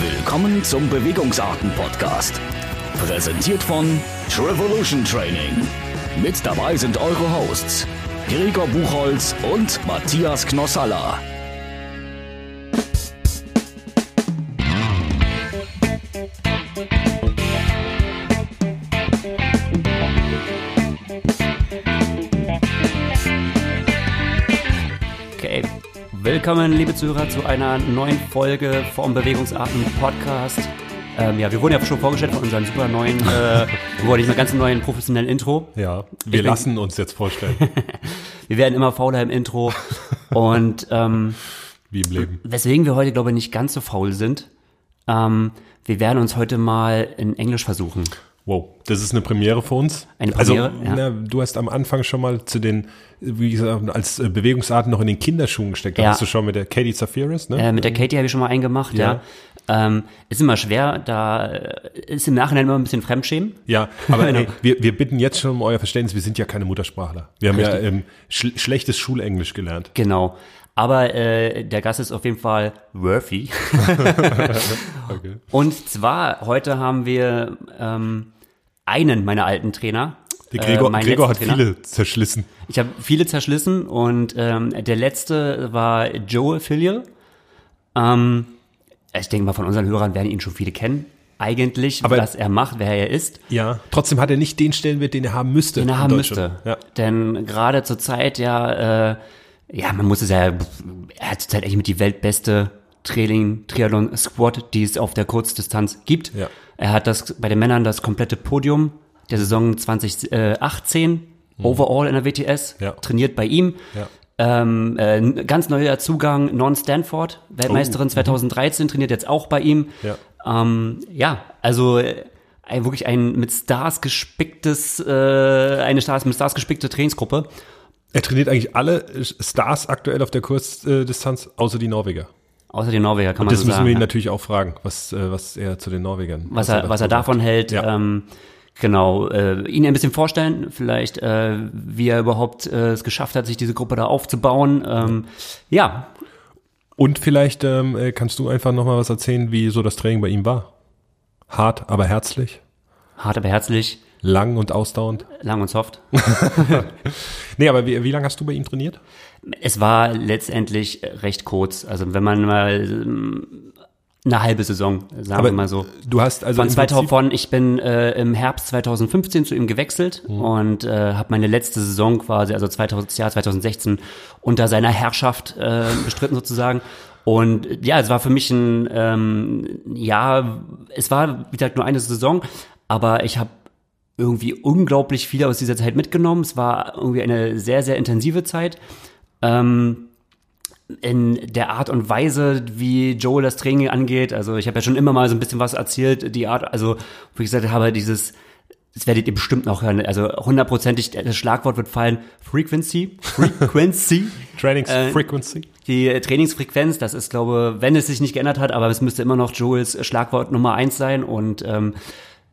Willkommen zum Bewegungsarten-Podcast. Präsentiert von Trevolution Training. Mit dabei sind eure Hosts Gregor Buchholz und Matthias Knossalla. Willkommen, liebe Zuhörer, zu einer neuen Folge vom Bewegungsarten Podcast. Ähm, ja, wir wurden ja schon vorgestellt von unserem super neuen, äh, nicht mehr ganz neuen professionellen Intro. Ja, wir Ich lassen uns jetzt vorstellen, Wir werden immer fauler im Intro. Und ähm, wie im Leben. weswegen wir heute, glaube ich, nicht ganz so faul sind, ähm, wir werden uns heute mal in Englisch versuchen. Wow, das ist eine Premiere für uns. Eine Premiere, also, ja. na, du hast am Anfang schon mal zu den, wie gesagt, als äh, Bewegungsarten noch in den Kinderschuhen gesteckt. Da Ja. hast du schon mit der Katie Zafiris, ne? Äh, mit der Katie habe ich schon mal einen gemacht, ja. Ähm, ist immer schwer, da äh, ist im Nachhinein immer ein bisschen Fremdschämen. Ja, aber Genau. ey, wir, wir bitten jetzt schon um euer Verständnis, wir sind ja keine Muttersprachler. Wir haben ja ähm, schl schlechtes Schulenglisch gelernt. Genau. Aber äh, der Gast ist auf jeden Fall worthy. Okay. Und zwar, heute haben wir ähm, einen meiner alten Trainer. Der Gregor, äh, Gregor hat Trainer. viele zerschlissen. Ich habe viele zerschlissen und ähm, der letzte war Joe Filial. Ähm, ich denke mal, von unseren Hörern werden ihn schon viele kennen. Eigentlich, Aber- was er macht, wer er ist. Ja, trotzdem hat er nicht den Stellenwert, den er haben müsste. den er haben müsste. Ja. Denn gerade zur Zeit ja, äh, ja, man muss es ja, er hat zurzeit eigentlich mit die weltbeste Training, Triathlon Squad, die es auf der Kurzdistanz gibt. Ja. Er hat das bei den Männern das komplette Podium der Saison 2018 overall in der WTS, Mhm. Ja. trainiert bei ihm. Ja. Ähm, äh, ganz neuer Zugang, Non Stanford, Weltmeisterin 2013, trainiert jetzt auch bei ihm. Oh, mhm. Ja. Ähm, ja, also äh, wirklich ein mit Stars gespicktes, äh, eine Stars, mit Stars gespickte Trainingsgruppe. Er trainiert eigentlich alle Stars aktuell auf der Kurzdistanz, außer die Norweger. Außer den Norweger kann man Das so müssen sagen. wir ihn ja. natürlich auch fragen, was, äh, was er zu den Norwegern was er, was er davon sagt. hält. Ja. Ähm, genau, äh, ihn ein bisschen vorstellen, vielleicht, äh, wie er überhaupt äh, es geschafft hat, sich diese Gruppe da aufzubauen. Ähm, ja, Und vielleicht ähm, äh, kannst du einfach nochmal was erzählen, wie so das Training bei ihm war. Hart, aber herzlich, hart aber herzlich, lang und ausdauernd. lang und soft. Nee, aber wie, wie lange hast du bei ihm trainiert? Es war letztendlich recht kurz. Also wenn man mal eine halbe Saison, sagen wir mal so. du hast also Von im 2000 Prinzip, von, ich bin äh, im Herbst 2015 zu ihm gewechselt Mhm. und äh, habe meine letzte Saison quasi, also 2000, das Jahr 2016, unter seiner Herrschaft äh, bestritten sozusagen. Und ja, es war für mich ein ähm, ja, es war wie gesagt nur eine Saison, aber ich habe irgendwie unglaublich viel aus dieser Zeit mitgenommen. Es war irgendwie eine sehr, sehr intensive Zeit. Ähm, in der Art und Weise, wie Joel das Training angeht. Also ich habe ja schon immer mal so ein bisschen was erzählt, die Art, also ich gesagt habe, dieses, das werdet ihr bestimmt noch hören, also hundertprozentig, das Schlagwort wird fallen, Frequency, Frequency, Trainings äh, die Trainingsfrequenz, das ist, glaube, wenn es sich nicht geändert hat, aber es müsste immer noch Joels Schlagwort Nummer eins sein und ähm,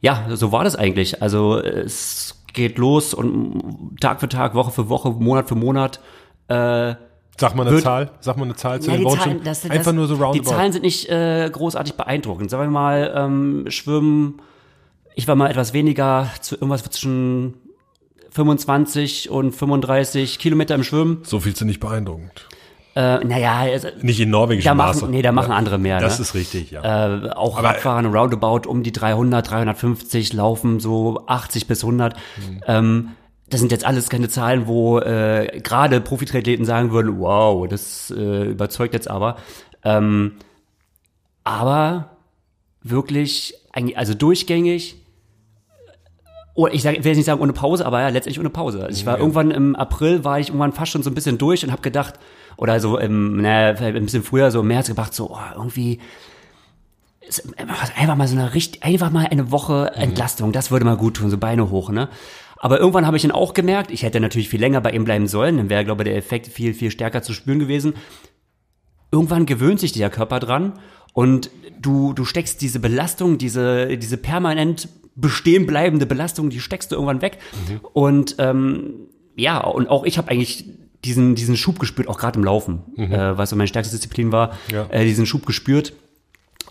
ja, so war das eigentlich. Also es geht los und Tag für Tag, Woche für Woche, Monat für Monat. Äh, Sag mal eine Wird- Zahl, sag mal eine Zahl zu ja, den die. Zahlen, das, das, Einfach nur so Die roundabout. Zahlen sind nicht äh, großartig beeindruckend. Sagen wir mal, ähm, Schwimmen, ich war mal etwas weniger, zu irgendwas zwischen 25 und 35 Kilometer im Schwimmen. so viel sind nicht beeindruckend. Äh, naja, Nicht in norwegischem da Maße. machen, nee, da machen andere mehr. Das ne? ist richtig, ja. äh, auch Aber- Radfahren roundabout um die 300, 350 laufen so 80 bis 100. Mhm. Ähm, das sind jetzt alles keine Zahlen, wo äh, gerade Profitriathleten sagen würden, wow, das äh, überzeugt jetzt aber. Ähm, aber wirklich, also durchgängig, oder ich, sag, ich will jetzt nicht sagen ohne Pause, aber ja, letztendlich ohne Pause. Also ich war irgendwann im April, war ich irgendwann fast schon so ein bisschen durch und habe gedacht, oder so im, naja, ein bisschen früher, so im März gedacht, so oh, irgendwie einfach mal so eine richtig, einfach mal eine Woche Entlastung, das würde mal gut tun, so Beine hoch, ne? Aber irgendwann habe ich ihn auch gemerkt, ich hätte natürlich viel länger bei ihm bleiben sollen, dann wäre, glaube ich, der Effekt viel, viel stärker zu spüren gewesen. Irgendwann gewöhnt sich der Körper dran und du, du steckst diese Belastung, diese, diese permanent bestehen bleibende Belastung, die steckst du irgendwann weg. Und ähm, ja, und auch ich habe eigentlich diesen, diesen Schub gespürt, auch gerade im Laufen, äh, was so meine stärkste Disziplin war, Ja. äh, diesen Schub gespürt.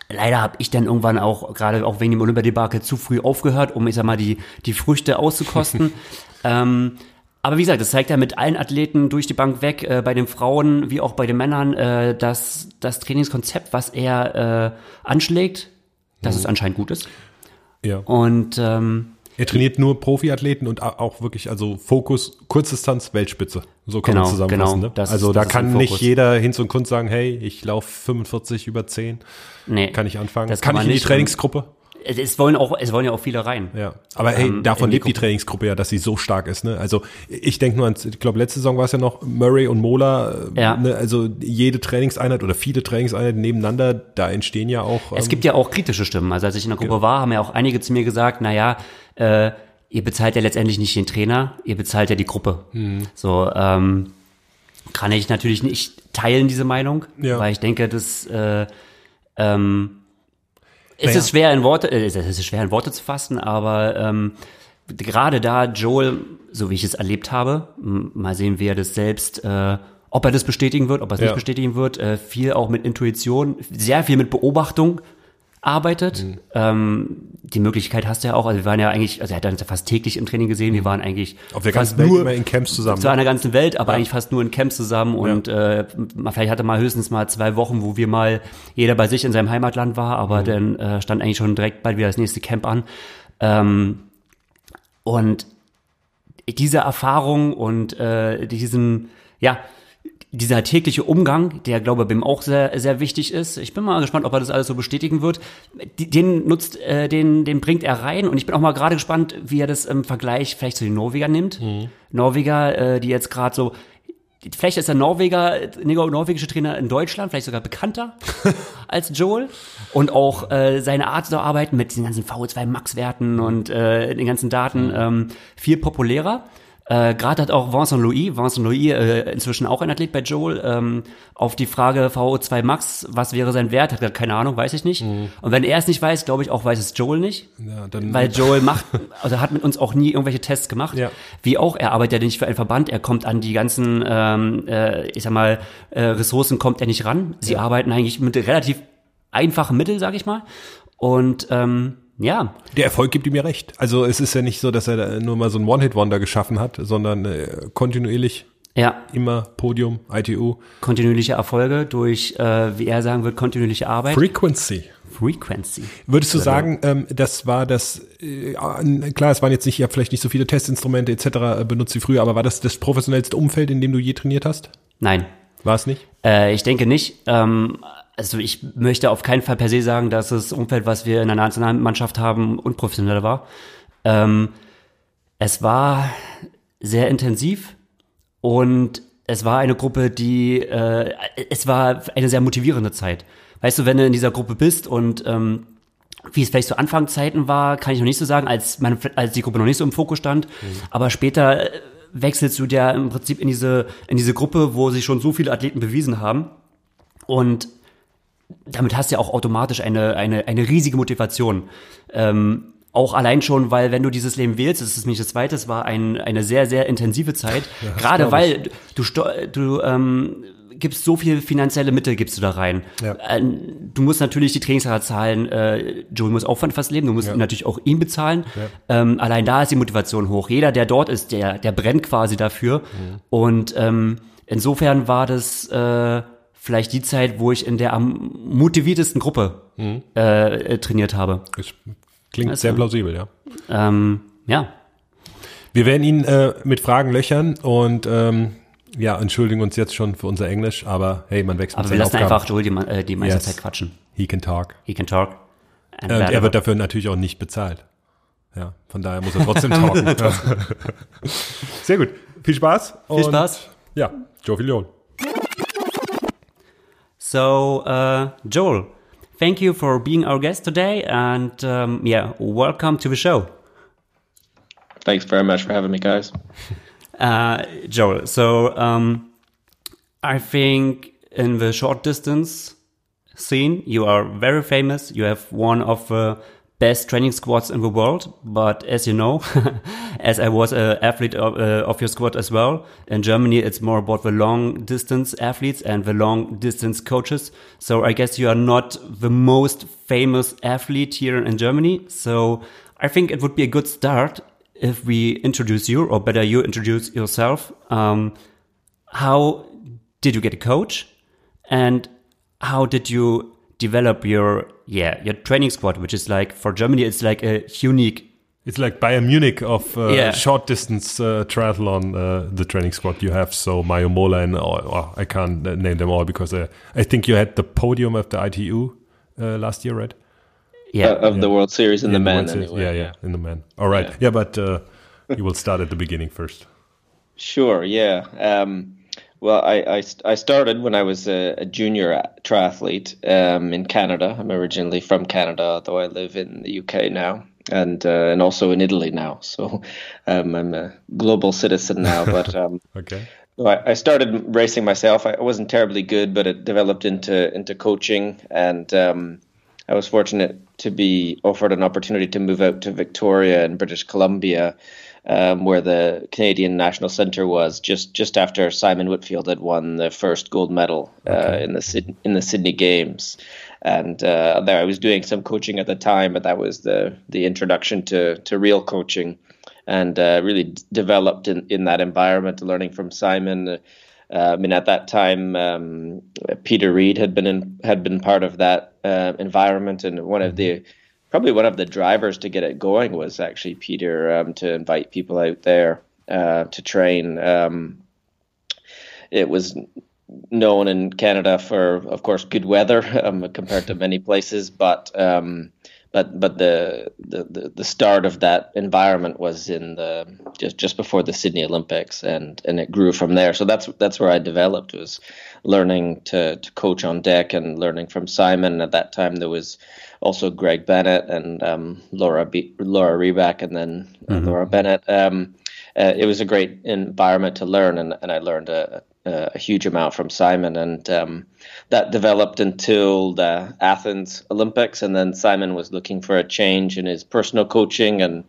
leider habe ich dann irgendwann auch, gerade auch wegen dem Olympiadebakel, zu früh aufgehört, um, ich sag mal, die, die Früchte auszukosten. ähm, aber wie gesagt, das zeigt ja mit allen Athleten durch die Bank weg, äh, bei den Frauen wie auch bei den Männern, äh, dass das Trainingskonzept, was er äh, anschlägt, dass es anscheinend gut ist. Ja. Und ähm, Er trainiert nur Profiathleten und auch wirklich, also Fokus, Kurzdistanz, Weltspitze. So kann Genau, man zusammenfassen. genau. Ne? Das also da das kann nicht jeder Hinz und Kunst sagen, hey, ich laufe 45 über 10, nee, kann ich anfangen. Das kann, kann ich in die. Trainingsgruppe? Es, es wollen auch, es wollen ja auch viele rein. Ja, aber hey, Ähm, davon die lebt die Gruppe. Trainingsgruppe ja, dass sie so stark ist. Ne? Also ich denke nur an, ich glaube letzte Saison war es ja noch Murray und Mola. äh, Ja. Ne? Also jede Trainingseinheit oder viele Trainingseinheiten nebeneinander, da entstehen ja auch. Es ähm, gibt ja auch kritische Stimmen. Also als ich in der Gruppe war, haben ja auch einige zu mir gesagt, na ja, äh, ihr bezahlt ja letztendlich nicht den Trainer, ihr bezahlt ja die Gruppe. Mhm. So, ähm, kann ich natürlich nicht teilen, diese Meinung, Ja. weil ich denke, dass äh, ähm, es Naja. ist schwer in Worte, äh, es ist schwer in Worte zu fassen, aber ähm, gerade da Joel, so wie ich es erlebt habe, mal sehen, wie er das selbst, äh, ob er das bestätigen wird, ob er es Ja. nicht bestätigen wird, äh, viel auch mit Intuition, sehr viel mit Beobachtung arbeitet. Mhm. Ähm, die Möglichkeit hast du ja auch, also wir waren ja eigentlich, also er hat uns ja fast täglich im Training gesehen, wir waren eigentlich auf der fast ganzen Welt nur immer in Camps zusammen. zwar in der ganzen Welt, aber eigentlich fast nur in Camps zusammen und äh, man- vielleicht hatte mal höchstens mal zwei Wochen, wo wir mal jeder bei sich in seinem Heimatland war, aber dann äh, stand eigentlich schon direkt bald wieder das nächste Camp an. Ähm, und diese Erfahrung und äh, diesen, ja, dieser tägliche Umgang, der glaube ich, bei ihm auch sehr, sehr wichtig ist. Ich bin mal gespannt, ob er das alles so bestätigen wird. Den nutzt, äh, den, den bringt er rein und ich bin auch mal gerade gespannt, wie er das im Vergleich vielleicht zu den Norwegern nimmt. Norweger, äh, die jetzt gerade so, vielleicht ist der Norweger, nor- norwegische Trainer in Deutschland vielleicht sogar bekannter als Joel und auch äh, seine Art zu arbeiten mit den ganzen VO2 Max-Werten und äh, den ganzen Daten ähm, viel populärer. Äh, Gerade hat auch Vincent Louis, Vincent Louis, äh, inzwischen auch ein Athlet bei Joel, ähm, auf die Frage VO2 Max, was wäre sein Wert, hat keine Ahnung, weiß ich nicht. Und wenn er es nicht weiß, glaube ich auch weiß es Joel nicht. Ja, dann- weil Joel macht, also hat mit uns auch nie irgendwelche Tests gemacht. Ja. Wie auch, er arbeitet ja nicht für einen Verband, er kommt an die ganzen, ähm, äh, ich sag mal, äh, Ressourcen kommt er nicht ran. Sie arbeiten eigentlich mit relativ einfachen Mitteln, sag ich mal. Und ähm, ja, Der Erfolg gibt ihm ja recht. Also es ist ja nicht so, dass er nur mal so ein One-Hit-Wonder geschaffen hat, sondern äh, kontinuierlich ja, immer Podium, ITU. kontinuierliche Erfolge durch, äh, wie er sagen wird, kontinuierliche Arbeit. Frequency. Frequency. Würdest du sagen, ähm, das war das, äh, klar, es waren jetzt nicht, ihr habt vielleicht nicht so viele Testinstrumente etc. äh, benutzt wie früher, aber war das das professionellste Umfeld, in dem du je trainiert hast? Nein, War es nicht? Äh, ich denke nicht. Ähm, also ich möchte auf keinen Fall per se sagen, dass das Umfeld, was wir in der Nationalmannschaft haben, unprofessionell war. Ähm, es war sehr intensiv und es war eine Gruppe, die, äh, es war eine sehr motivierende Zeit. Weißt du, wenn du in dieser Gruppe bist und ähm, wie es vielleicht zu Anfangszeiten war, kann ich noch nicht so sagen, als, man, als die Gruppe noch nicht so im Fokus stand. Aber später äh, wechselst du ja im Prinzip in diese, in diese Gruppe, wo sich schon so viele Athleten bewiesen haben. Und damit hast du ja auch automatisch eine, eine, eine riesige Motivation. Ähm, auch allein schon, weil wenn du dieses Leben wählst, das ist nämlich das zweite, es war ein, eine sehr, sehr intensive Zeit. Gerade glaub weil du, du ähm, gibst so viel finanzielle Mittel, gibst du da rein. Ja. Ähm, du musst natürlich die Trainingslager zahlen, äh, Joel muss Aufwand fast leben, du musst natürlich auch ihn bezahlen. Ähm, allein da ist die Motivation hoch. Jeder, der dort ist, der, der brennt quasi dafür. Und ähm, insofern war das äh, vielleicht die Zeit, wo ich in der am motiviertesten Gruppe äh, äh, trainiert habe. Das klingt Also- sehr plausibel, ja. Ähm, ja, Wir werden ihn äh, mit Fragen löchern und ähm, ja, entschuldigen uns jetzt schon für unser Englisch, aber hey, man wächst aber mit wir lassen Aufgaben. einfach Joel die, äh, die meiste Yes. Zeit quatschen. He can talk. He can talk. Und whatever. er wird dafür natürlich auch nicht bezahlt. Ja, von daher muss er trotzdem talken. Sehr gut. Viel Spaß. Viel Spaß. Ja, Joe Filion. So, uh, Joel, thank you for being our guest today, and um, yeah, welcome to the show. Thanks very much for having me, guys. Uh, Joel, so um, I think in the short distance scene, you are very famous. You have one of the best training squads in the world. But as you know, as I was an athlete of, uh, of, your squad as well, in Germany, it's more about the long distance athletes and the long distance coaches. So I guess you are not the most famous athlete here in Germany. So I think it would be a good start if we introduce you, or better, you introduce yourself. Um, how did you get a coach? And how did you develop your yeah your training squad which is like for germany it's like a unique it's like Bayern Munich of uh, yeah. short distance uh, triathlon, uh, the training squad you have. So Mario Mola and or, or I can't name them all because uh, I think you had the podium of the ITU uh, last year, right? Yeah, of yeah. the World Series in yeah, the men. Anyway. Yeah, yeah, in the men. All right, yeah, but uh, you will start at the beginning first. Sure. Yeah. Um, well, I, I, I, started when I was a, a junior triathlete um, in Canada. I'm originally from Canada, although I live in the UK now, and uh, and also in Italy now. So um, I'm a global citizen now. But um, okay. I, I started racing myself. I wasn't terribly good, but it developed into into coaching, and um, I was fortunate to be offered an opportunity to move out to Victoria in British Columbia um, where the Canadian National Centre was just just after Simon Whitfield had won the first gold medal uh, okay. in the in the Sydney Games, and uh, there I was doing some coaching at the time, but that was the the introduction to to real coaching, and uh, really d- developed in in that environment, learning from Simon. Uh, I mean, at that time, um, Peter Reid had been in, had been part of that uh, environment, and one of the mm-hmm probably one of the drivers to get it going was actually Peter um, to invite people out there uh, to train. Um, it was known in Canada for, of course, good weather um, compared to many places, but um, but but the, the the start of that environment was in the just just before the Sydney Olympics, and and it grew from there. So that's that's where I developed was learning to to coach on deck and learning from Simon. At that time, there was also Greg Bennett and um, Laura B- Laura Reback, and then mm-hmm. Laura Bennett. Um, uh, it was a great environment to learn, and, and I learned a, a, a huge amount from Simon, and um, that developed until the Athens Olympics, and then Simon was looking for a change in his personal coaching, and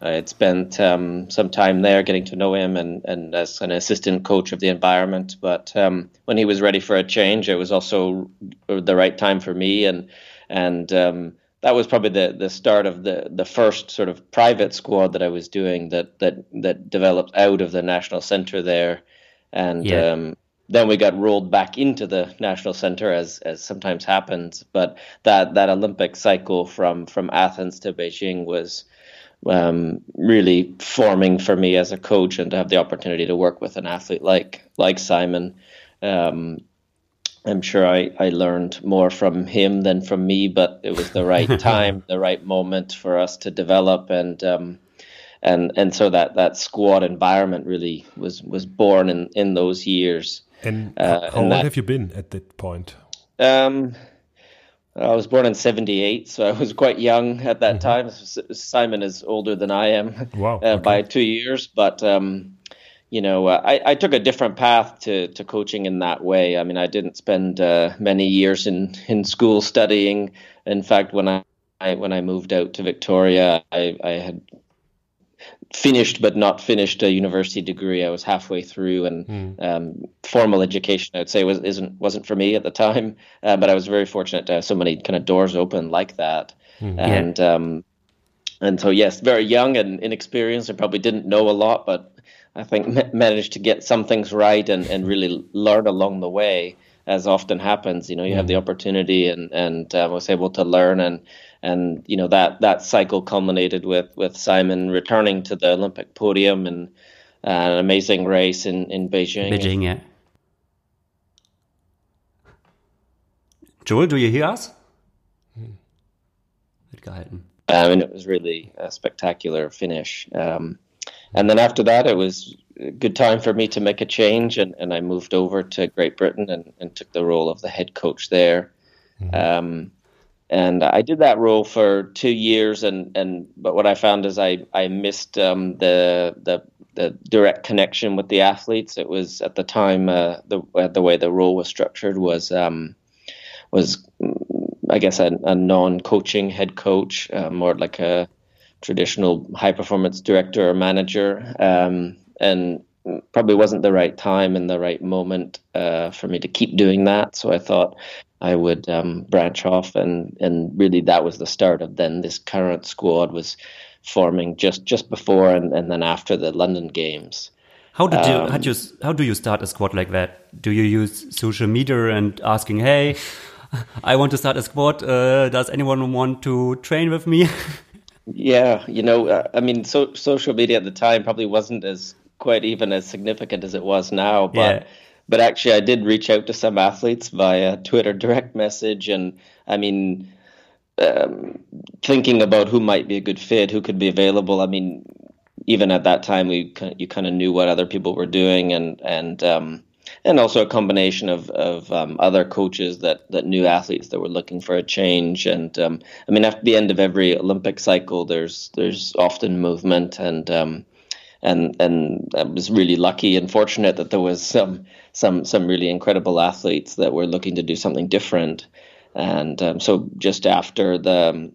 I had spent um, some time there getting to know him and, and as an assistant coach of the environment. But um, when he was ready for a change, it was also the right time for me, and and um, that was probably the the start of the the first sort of private squad that I was doing that that that developed out of the national center there, and yeah. um, then we got rolled back into the national center as as sometimes happens. But that that Olympic cycle from from Athens to Beijing was. Um, really forming for me as a coach and to have the opportunity to work with an athlete like like Simon um, I'm sure I, I learned more from him than from me, but it was the right time, the right moment for us to develop, and um, and and so that that squad environment really was was born in in those years. And uh, how old have you been at that point? Um, I was born in '78, so I was quite young at that mm-hmm. time. Simon is older than I am, wow, uh, okay. by two years, but. Um, you know, uh, I, I took a different path to, to coaching in that way. I mean, I didn't spend uh, many years in, in school studying. In fact, when I, I when I moved out to Victoria, I, I had finished but not finished a university degree. I was halfway through, and mm. um, formal education, I'd say, was isn't wasn't for me at the time. Uh, but I was very fortunate to have so many kind of doors open like that, mm. and yeah. um, and so yes, very young and inexperienced. I probably didn't know a lot, but I think managed to get some things right and, and really learn along the way, as often happens. You know, you mm. have the mm-hmm. opportunity and and uh, was able to learn and and you know that that cycle culminated with with Simon returning to the Olympic podium and uh, an amazing race in in Beijing. Beijing, yeah. Joel, do you hear us? Hmm. I mean, it was really a spectacular finish. Um, and then after that, it was a good time for me to make a change, and, and I moved over to Great Britain and, and took the role of the head coach there. Mm-hmm. Um, and I did that role for two years, and, and but what I found is I I missed um, the the the direct connection with the athletes. It was at the time uh, the uh, the way the role was structured was um, was I guess, a, a non-coaching head coach, uh, more like a traditional high performance director or manager, um, and probably wasn't the right time and the right moment uh, for me to keep doing that. So I thought I would um, branch off, and and really that was the start of then this current squad was forming just just before and, and then after the London games. How did you, um, how, do you how do you start a squad like that? Do you use social media and asking, hey, I want to start a squad. Uh, does anyone want to train with me? yeah, you know, uh, I mean, so, social media at the time probably wasn't as quite even as significant as it was now, but. Yeah. But actually, I did reach out to some athletes via Twitter direct message, and I mean, um, thinking about who might be a good fit, who could be available. I mean, even at that time, we you kind of knew what other people were doing, and and um, and also a combination of of um, other coaches that that knew athletes that were looking for a change. And um, I mean, at the end of every Olympic cycle, there's there's often movement, and um, and and I was really lucky and fortunate that there was some some some really incredible athletes that were looking to do something different. And um, so just after the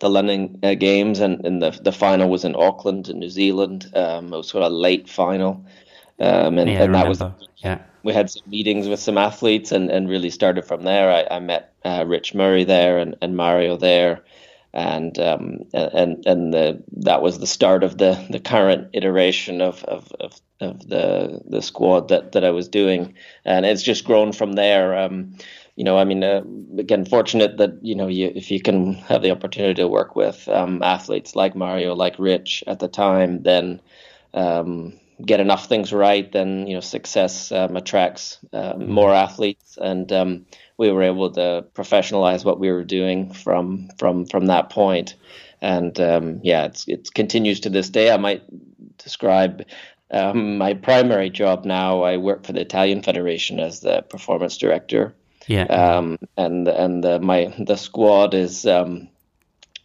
the London uh, games and, and the the final was in Auckland in New Zealand. Um, it was sort of a late final, um, and, yeah, and that was yeah. We had some meetings with some athletes and, and really started from there. I, I met uh, Rich Murray there and, and Mario there, and um, and and the that was the start of the, the current iteration of, of, of, of the the squad that, that I was doing, and it's just grown from there. Um, you know, I mean, uh, again, fortunate that you know, you, if you can have the opportunity to work with um, athletes like Mario, like Rich at the time, then um, get enough things right, then you know, success um, attracts uh, more athletes, and um, we were able to professionalize what we were doing from from from that point. And um, yeah, it's it continues to this day. I might describe um, my primary job now. I work for the Italian Federation as the performance director yeah. Um, and and the, my the squad is um,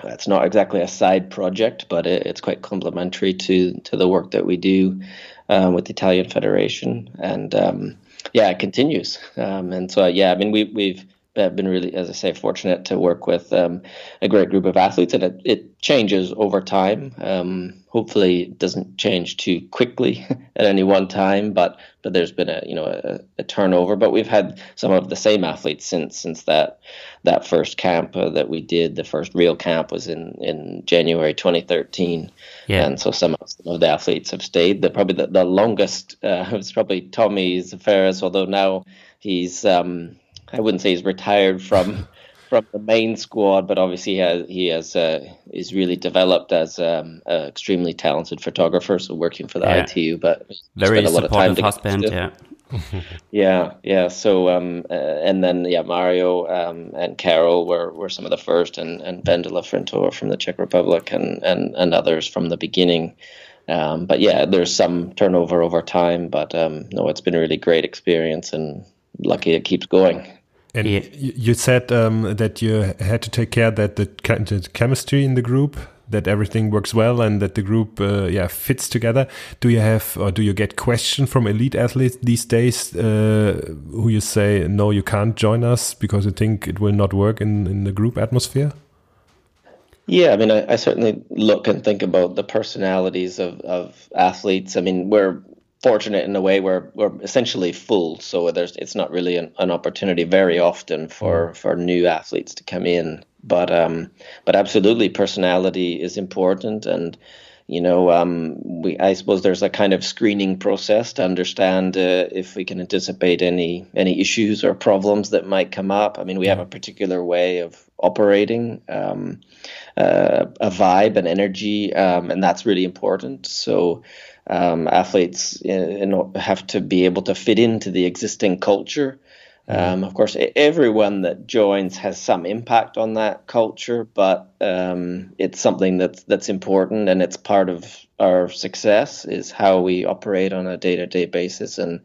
it's not exactly a side project, but it, it's quite complementary to to the work that we do um, with the Italian Federation, and um, yeah, it continues. Um, and so yeah, I mean we we've been really, as I say, fortunate to work with um, a great group of athletes, and it, it changes over time. Um, hopefully, it doesn't change too quickly at any one time, but but there's been a you know a, a turnover. But we've had some of the same athletes since since that that first camp uh, that we did. The first real camp was in in January 2013, yeah. and so some of, some of the athletes have stayed. The probably the, the longest uh, was probably Tommy Zaferes, although now he's um, I wouldn't say he's retired from from the main squad, but obviously he has he has uh, is really developed as um, an extremely talented photographer. So working for the yeah. ITU, but very a lot of time husband, yeah. yeah, yeah. So, um, uh, and then yeah, Mario um, and Carol were, were some of the first, and and Vendula Frintová from the Czech Republic, and and and others from the beginning. Um, but yeah, there's some turnover over time, but um, no, it's been a really great experience, and lucky it keeps going. And yeah. you said um, that you had to take care that the, the, chemistry in the group, that everything works well, and that the group, uh, yeah, fits together. Do you have, or do you get questions from elite athletes these days, uh, who you say no, you can't join us because you think it will not work in in the group atmosphere? Yeah, I mean, I, I certainly look and think about the personalities of, of athletes. I mean, we're fortunate in a way where we're essentially full, so there's it's not really an, an opportunity very often for mm. for new athletes to come in. But um, but absolutely, personality is important, and you know, um, we I suppose there's a kind of screening process to understand uh, if we can anticipate any any issues or problems that might come up. I mean, we have a particular way of operating, um, uh, a vibe and energy, um, and that's really important. So um, athletes you know, have to be able to fit into the existing culture. Um, of course, everyone that joins has some impact on that culture, but um, it's something that's that's important, and it's part of our success is how we operate on a day-to-day basis and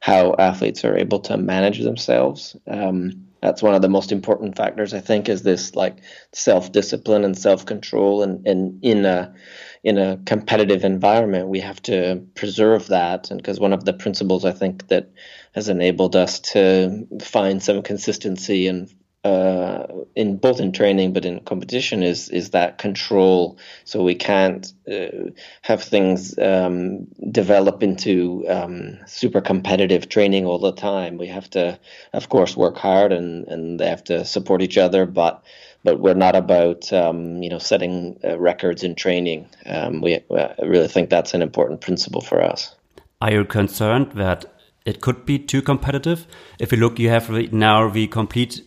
how athletes are able to manage themselves. Um, that's one of the most important factors, I think, is this like self-discipline and self-control, and, and in a in a competitive environment, we have to preserve that. And because one of the principles I think that has enabled us to find some consistency and uh, in both in training but in competition is is that control. So we can't uh, have things um, develop into um, super competitive training all the time. We have to, of course, work hard and and they have to support each other, but but we're not about um, you know setting uh, records in training. Um, we I really think that's an important principle for us. Are you concerned that it could be too competitive? If you look, you have now the complete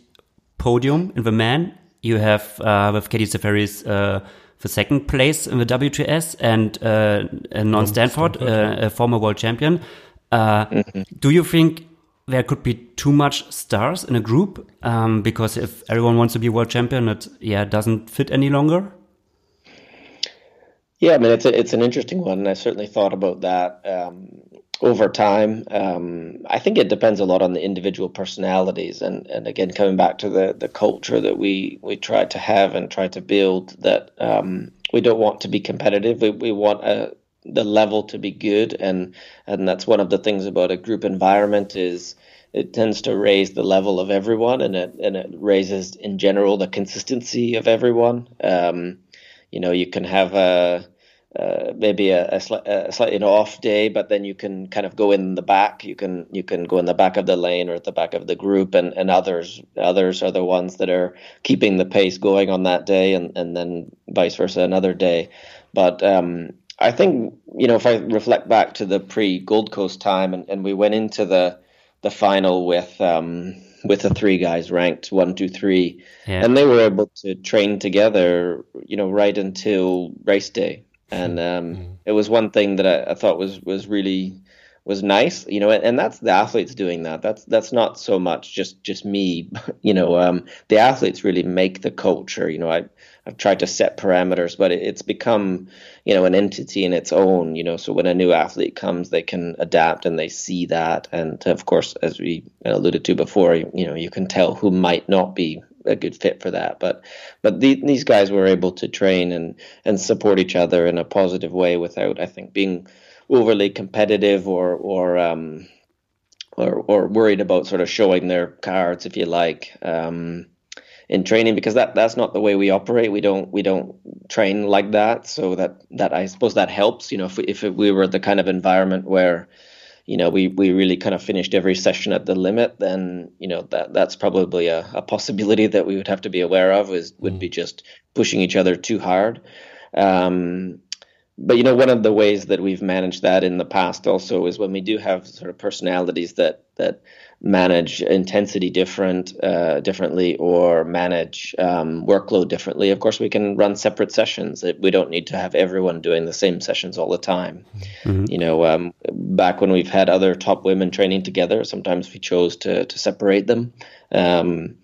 podium in the men. You have uh, with Katie Zaferes uh, the second place in the WTS and uh, Non Stanford, uh, a former world champion. Uh, mm -hmm. Do you think there could be too much stars in a group um, because if everyone wants to be world champion, it yeah doesn't fit any longer. Yeah, I mean it's a, it's an interesting one, and I certainly thought about that um, over time. Um, I think it depends a lot on the individual personalities, and, and again coming back to the the culture that we we try to have and try to build. That um, we don't want to be competitive. We we want a the level to be good and and that's one of the things about a group environment is it tends to raise the level of everyone and it and it raises in general the consistency of everyone um, you know you can have a uh, maybe a, a, sli- a, slightly off day, but then you can kind of go in the back. You can you can go in the back of the lane or at the back of the group, and, and others others are the ones that are keeping the pace going on that day, and, and then vice versa another day. But um, I think you know if I reflect back to the pre Gold Coast time, and, and we went into the the final with um, with the three guys ranked one, two, three, yeah. and they were able to train together, you know, right until race day, and um, mm. it was one thing that I, I, thought was was really was nice, you know, and that's the athletes doing that. That's that's not so much just just me, you know. Um, the athletes really make the culture. You know, I I've tried to set parameters, but it, it's become you know an entity in its own. You know, so when a new athlete comes, they can adapt and they see that. And of course, as we alluded to before, you, you know, you can tell who might not be a good fit for that. But but the, these guys were able to train and and support each other in a positive way without, I think, being overly competitive or or um, or, or worried about sort of showing their cards, if you like, um, in training, because that that's not the way we operate. We don't we don't train like that. So that that I suppose that helps. You know, if we, if we were the kind of environment where you know we we really kind of finished every session at the limit, then you know that that's probably a, a possibility that we would have to be aware of. Is would be mm. just pushing each other too hard. Um, but you know one of the ways that we've managed that in the past also is when we do have sort of personalities that that manage intensity different uh, differently or manage um, workload differently of course we can run separate sessions we don't need to have everyone doing the same sessions all the time mm-hmm. you know um, back when we've had other top women training together sometimes we chose to to separate them um,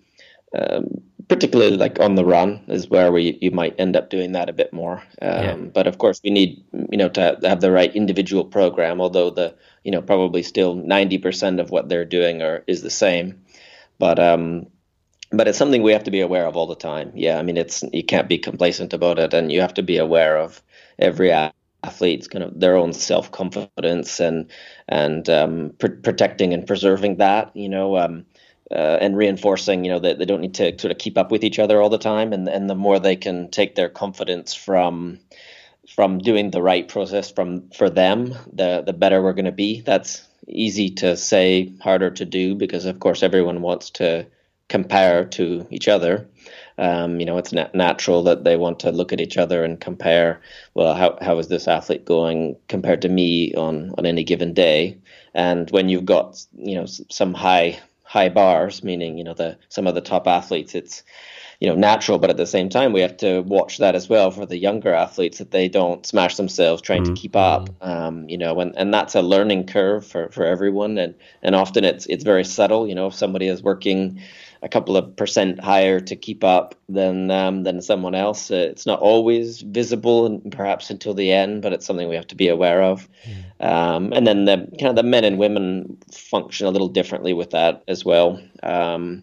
um particularly like on the run is where we you might end up doing that a bit more. Um, yeah. But of course, we need you know to have the right individual program. Although the you know probably still ninety percent of what they're doing are is the same. But um, but it's something we have to be aware of all the time. Yeah, I mean it's you can't be complacent about it, and you have to be aware of every athlete's kind of their own self confidence and and um, pr- protecting and preserving that. You know. Um, uh, and reinforcing, you know, that they don't need to sort of keep up with each other all the time, and and the more they can take their confidence from from doing the right process from for them, the the better we're going to be. That's easy to say, harder to do because of course everyone wants to compare to each other. Um, you know, it's nat- natural that they want to look at each other and compare. Well, how how is this athlete going compared to me on on any given day? And when you've got you know some high high bars, meaning you know the some of the top athletes. It's you know natural, but at the same time we have to watch that as well for the younger athletes that they don't smash themselves trying mm-hmm. to keep up. Um, you know, and, and that's a learning curve for, for everyone, and and often it's it's very subtle. You know, if somebody is working a couple of percent higher to keep up than um, than someone else. Uh, it's not always visible, and perhaps until the end, but it's something we have to be aware of. Mm. Um, and then the kind of the men and women function a little differently with that as well. Um,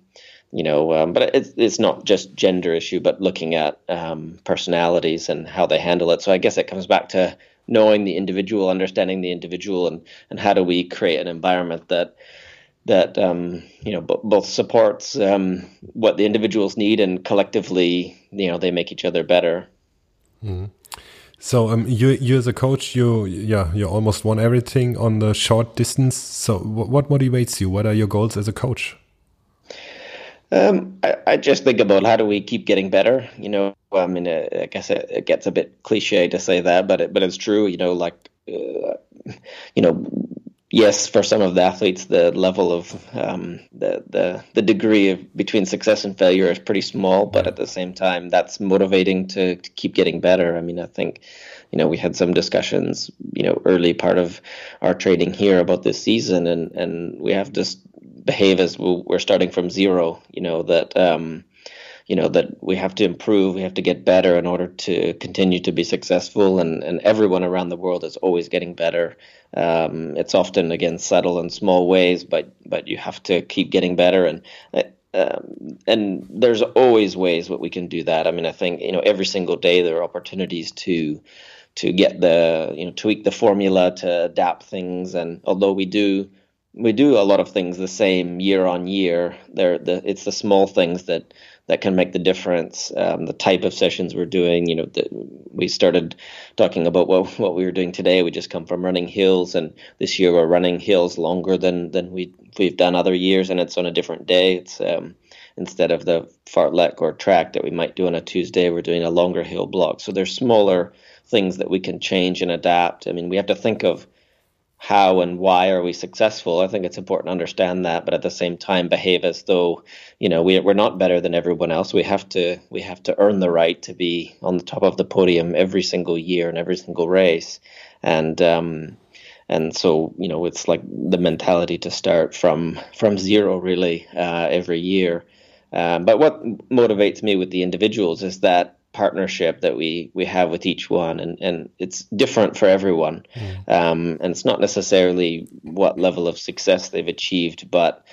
you know, um, but it's it's not just gender issue, but looking at um, personalities and how they handle it. So I guess it comes back to knowing the individual, understanding the individual, and and how do we create an environment that that um, you know b- both supports um, what the individuals need and collectively you know they make each other better. Mm. So um, you you as a coach, you yeah you almost won everything on the short distance. So what motivates you? What are your goals as a coach? Um, I, I, just think about how do we keep getting better. You know, I mean, uh, I guess it, it, gets a bit cliche to say that, but it, but it's true. You know, like uh, you know, yes, for some of the athletes, the level of um, the the the degree of between success and failure is pretty small, but at the same time, that's motivating to, to keep getting better. I mean, I think you know we had some discussions, you know, early part of our training here about this season, and and we have to behave as we're starting from zero. You know that. Um, you know that we have to improve we have to get better in order to continue to be successful and, and everyone around the world is always getting better um, it's often again subtle and small ways but but you have to keep getting better and um, and there's always ways that we can do that i mean i think you know every single day there are opportunities to to get the you know tweak the formula to adapt things and although we do we do a lot of things the same year on year there the it's the small things that that can make the difference. Um, the type of sessions we're doing, you know, the, we started talking about what what we were doing today. We just come from running hills, and this year we're running hills longer than than we we've done other years, and it's on a different day. It's um, instead of the fartlek or track that we might do on a Tuesday, we're doing a longer hill block. So there's smaller things that we can change and adapt. I mean, we have to think of how and why are we successful? I think it's important to understand that but at the same time behave as though you know we, we're not better than everyone else. We have to we have to earn the right to be on the top of the podium every single year and every single race. And um and so you know it's like the mentality to start from from zero really uh, every year. Um, but what motivates me with the individuals is that partnership that we we have with each one and and it's different for everyone mm. um, and it's not necessarily what level of success they've achieved but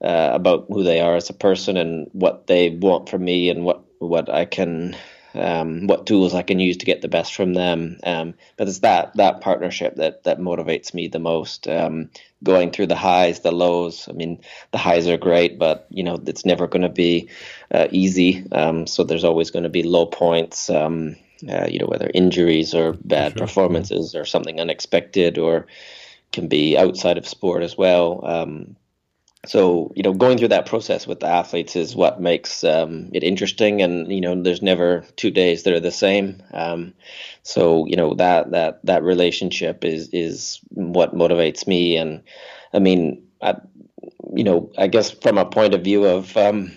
uh, about who they are as a person and what they want from me and what what I can um, what tools I can use to get the best from them. Um, but it's that that partnership that that motivates me the most. Um, going through the highs, the lows. I mean, the highs are great, but you know it's never going to be uh, easy. Um, so there's always going to be low points. Um, uh, you know, whether injuries or bad sure. performances or something unexpected or can be outside of sport as well. Um, so you know going through that process with the athletes is what makes um, it interesting and you know there's never two days that are the same. Um, so you know that that that relationship is is what motivates me. And i mean I, you know i guess from a point of view of um,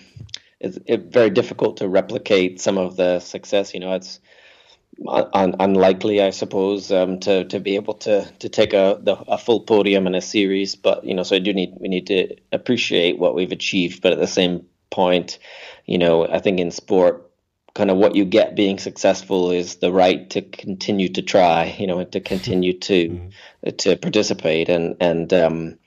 it's it very difficult to replicate some of the success. You know it's un- unlikely, I suppose, um, to to be able to to take a the, a full podium in a series. But you know, so I do need we need to appreciate what we've achieved. But at the same point, you know, I think in sport, kind of what you get being successful is the right to continue to try. You know, and to continue to mm-hmm. to participate and and um,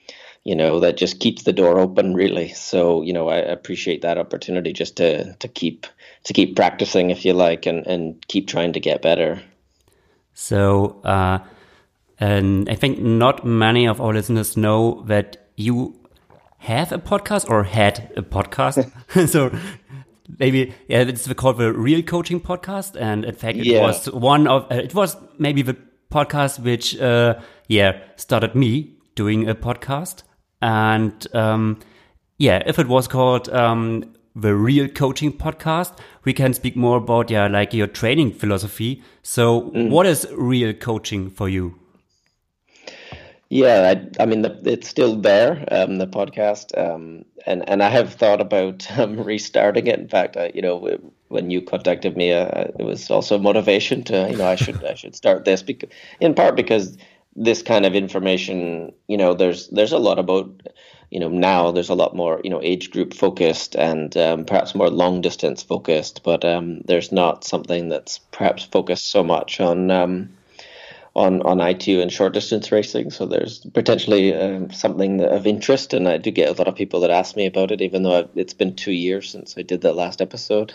you know that just keeps the door open really. So you know i appreciate that opportunity just to to keep to keep practicing if you like and and keep trying to get better. So uh and i think not many of our listeners know that you have a podcast or had a podcast. So maybe yeah it's called the real coaching podcast and in fact it yeah. was one of uh, it was maybe the podcast which uh yeah started me doing a podcast and um, yeah, if it was called um, the Real Coaching Podcast, we can speak more about yeah, like your training philosophy. So, mm. what is real coaching for you? Yeah, I, I mean, the, it's still there, um, the podcast, um, and and I have thought about um, restarting it. In fact, I, you know, when you contacted me, uh, it was also motivation to, you know, I should I should start this because, in part because this kind of information, you know, there's there's a lot about, you know, now there's a lot more, you know, age group focused and um, perhaps more long distance focused, but um, there's not something that's perhaps focused so much on um, on on ITU and short distance racing. So there's potentially um, something of interest, and I do get a lot of people that ask me about it, even though I've, it's been two years since I did that last episode.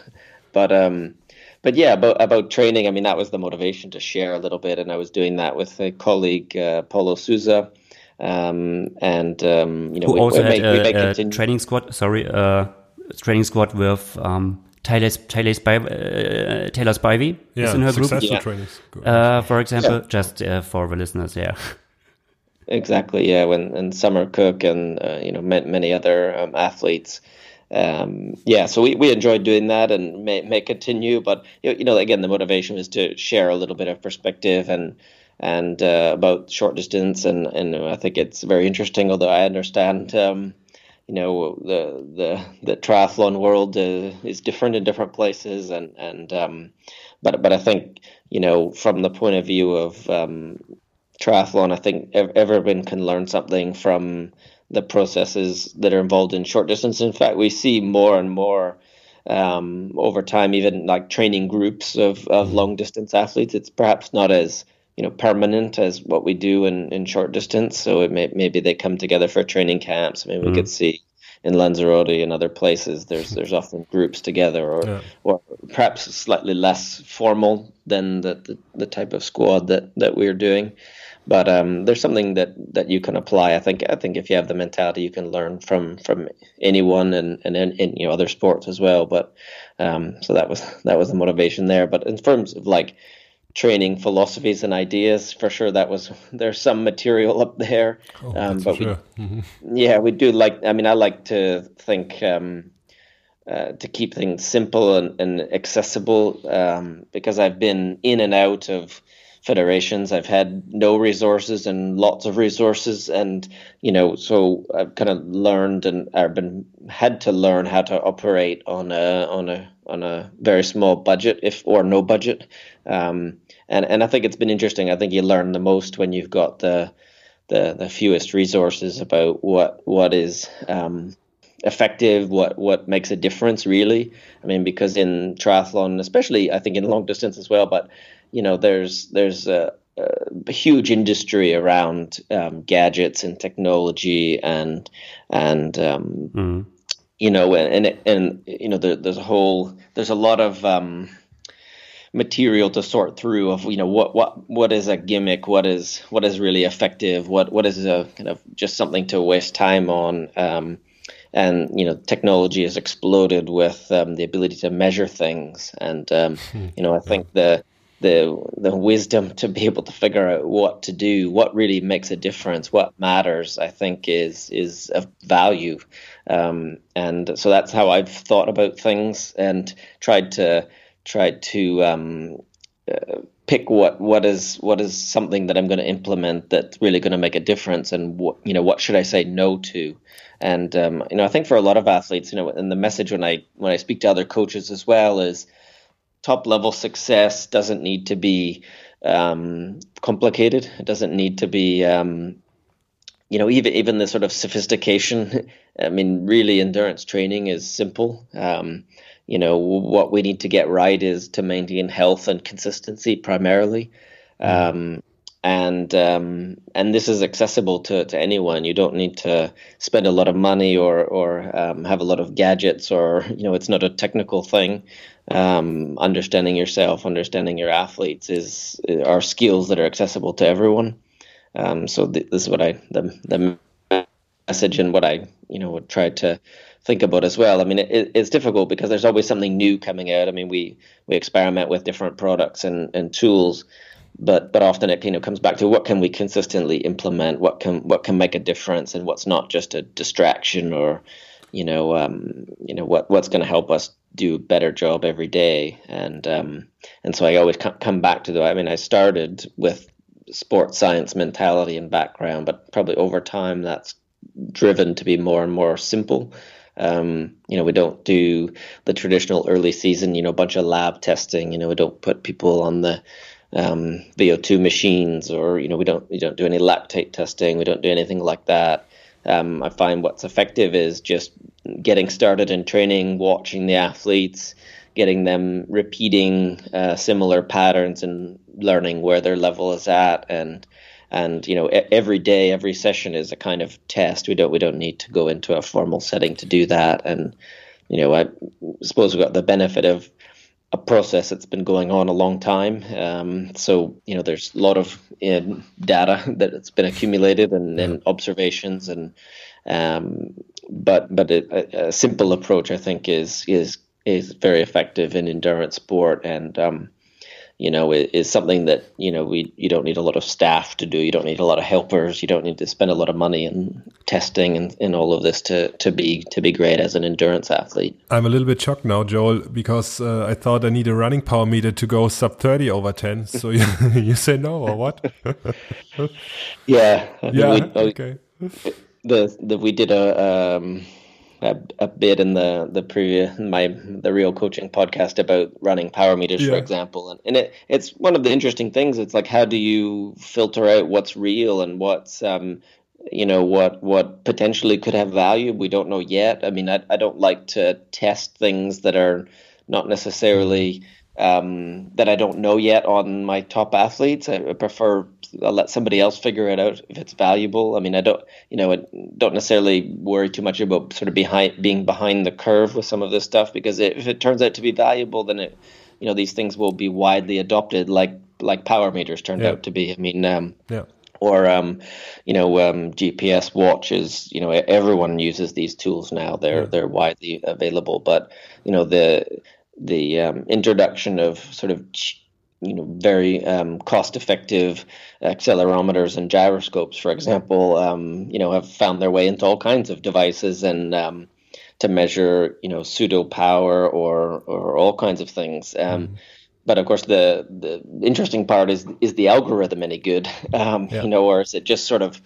But um, but yeah, about about training. I mean, that was the motivation to share a little bit, and I was doing that with a colleague, uh, Paulo Sousa, Um, and um, you know, Who we, also we had may, we may a, a training squad. Sorry, uh, training squad with um, Taylor Taylor Spivey, uh, Taylor Spivey Yeah, is in her group. successful Yeah. trainings. Uh, for example, just uh, for the listeners, yeah. Exactly, yeah. When and Summer Cook and uh, you know ma- many other um, athletes. Um, yeah, so we, we enjoyed doing that and may, may continue. But you know, again, the motivation is to share a little bit of perspective and and uh, about short distance, and and I think it's very interesting. Although I understand, um, you know, the the the triathlon world uh, is different in different places, and and um, but but I think you know from the point of view of um, triathlon, I think everyone can learn something from the processes that are involved in short distance. In fact, we see more and more um, over time, even like training groups of, of long distance athletes. It's perhaps not as you know permanent as what we do in, in short distance. So it may, maybe they come together for training camps. Maybe we could see in Lanzarote and other places. There's there's often groups together, or Yeah. or perhaps slightly less formal than the, the, the type of squad that, that we're doing. But um, there's something that, that you can apply. I think I think if you have the mentality, you can learn from from anyone and and in, in you know other sports as well. But um, so that was that was the motivation there. But in terms of like training philosophies and ideas, for sure that was there's some material up there. Oh, um, but we sure. yeah, we do like. I mean, I like to think um, uh, to keep things simple and, and accessible um, because I've been in and out of federations. I've had no resources and lots of resources, and you know, so I've kind of learned and I've been had to learn how to operate on a on a on a very small budget, if or no budget. Um, and and I think it's been interesting. I think you learn the most when you've got the the, the fewest resources about what what is um, effective, what what makes a difference really. I mean, because in triathlon, especially I think in long distance as well, but you know, there's there's a, a huge industry around um, gadgets and technology and and um, you know, and and, and you know, there, there's a whole there's a lot of um, material to sort through of you know what what what is a gimmick? What is what is really effective? What what is a kind of just something to waste time on? Um, and you know technology has exploded with um, the ability to measure things. And um, you know I think the the the wisdom to be able to figure out what to do. What really makes a difference what matters I think is is of value. Um, and so that's how I've thought about things and tried to tried to um, uh, pick what what is what is something that I'm going to implement that's really going to make a difference, and what you know what should I say no to, and um, you know I think for a lot of athletes, you know, and the message when I when I speak to other coaches as well is top level success doesn't need to be um, complicated. It doesn't need to be um, you know even even the sort of sophistication. I mean, really, endurance training is simple. Um, you know what we need to get right is to maintain health and consistency primarily um, and um, and this is accessible to, to anyone you don't need to spend a lot of money or or um, have a lot of gadgets or you know it's not a technical thing um, understanding yourself understanding your athletes is are skills that are accessible to everyone um, so th- this is what I the, the message and what I you know would try to think about as well. I mean, it, it's difficult because there's always something new coming out. I mean, we we experiment with different products and, and tools, but but often it you know comes back to what can we consistently implement, what can what can make a difference, and what's not just a distraction or you know um, you know what what's going to help us do a better job every day. And um, and so I always come back to the. I mean, I started with sports science mentality and background, but probably over time that's driven to be more and more simple. Um, you know, we don't do the traditional early season, you know, bunch of lab testing. You know, we don't put people on the um, VO2 machines, or you know, we don't we don't do any lactate testing. We don't do anything like that. Um, I find what's effective is just getting started in training, watching the athletes, getting them repeating uh, similar patterns, and learning where their level is at, and and you know every day every session is a kind of test we don't we don't need to go into a formal setting to do that and you know i suppose we've got the benefit of a process that's been going on a long time. Um, so you know, there's a lot of uh, data that's been accumulated and, and observations, and um, but but a, a, simple approach, I think, is is is very effective in endurance sport, and um, you know, is, something that you know we you don't need a lot of staff to do. You don't need a lot of helpers. You don't need to spend a lot of money in testing and, and all of this to to be to be great as an endurance athlete. I'm a little bit shocked now, Joel, because uh, I thought I need a running power meter to go sub 30 over 10. So you, you say no or what? yeah. Yeah. We, okay. The, the we did a um, a, a bit in the the previous my the real coaching podcast about running power meters, yeah. for example, and and it it's one of the interesting things. It's like how do you filter out what's real and what's um you know what what potentially could have value we don't know yet i mean i, I don't like to test things that are not necessarily um, that i don't know yet on my top athletes i, prefer I'll let somebody else figure it out if it's valuable. I mean, I don't, you know, I don't necessarily worry too much about sort of behind being behind the curve with some of this stuff because it, if it turns out to be valuable, then it, you know, these things will be widely adopted, like like power meters turned yeah. out to be. I mean, um, yeah. Or um, you know, um, GPS watches. You know, everyone uses these tools now. They're yeah. they're widely available. But you know, the the um, introduction of sort of you know very um, cost effective accelerometers and gyroscopes for example um, you know have found their way into all kinds of devices and um, to measure you know pseudo power or or all kinds of things mm. but of course the the interesting part is is the algorithm any good um, yeah. you know or is it just sort of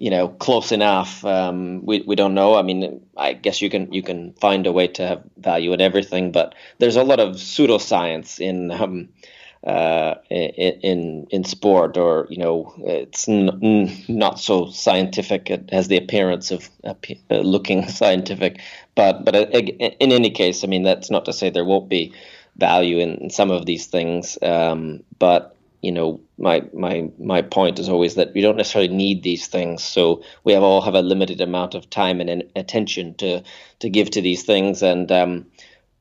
you know close enough um, we, we don't know i mean i guess you can you can find a way to have value in everything but there's a lot of pseudoscience in um, uh, in in sport, or you know, it's n- not so scientific. It has the appearance of uh, looking scientific, but but uh, in any case, I mean, that's not to say there won't be value in, in some of these things. Um, but you know, my my my point is always that we don't necessarily need these things. So we have all have a limited amount of time and attention to to give to these things, and um,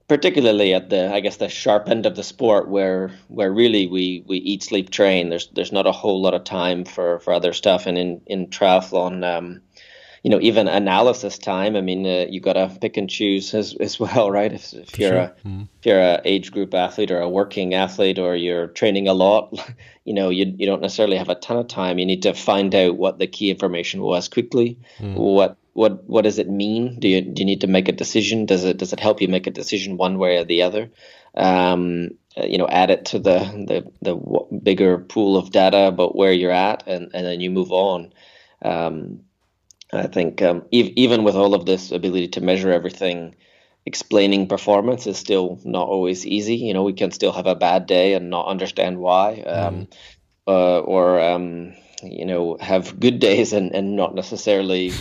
particularly at the I guess the sharp end of the sport where where really we we eat sleep train. There's there's not a whole lot of time for for other stuff. And in in triathlon um, you know even analysis time I mean uh, you got to pick and choose as as well right if, if you're sure. a mm-hmm. if you're a age group athlete or a working athlete or you're training a lot you know you you don't necessarily have a ton of time you need to find out what the key information was quickly mm. what what what does it mean? Do you do you need to make a decision? Does it does it help you make a decision one way or the other? Um, uh, you know, add it to the the the bigger pool of data about where you're at, and and then you move on. Um, I think um, e- even with all of this ability to measure everything, explaining performance is still not always easy. You know, we can still have a bad day and not understand why, mm. uh, or um, you know have good days and, and not necessarily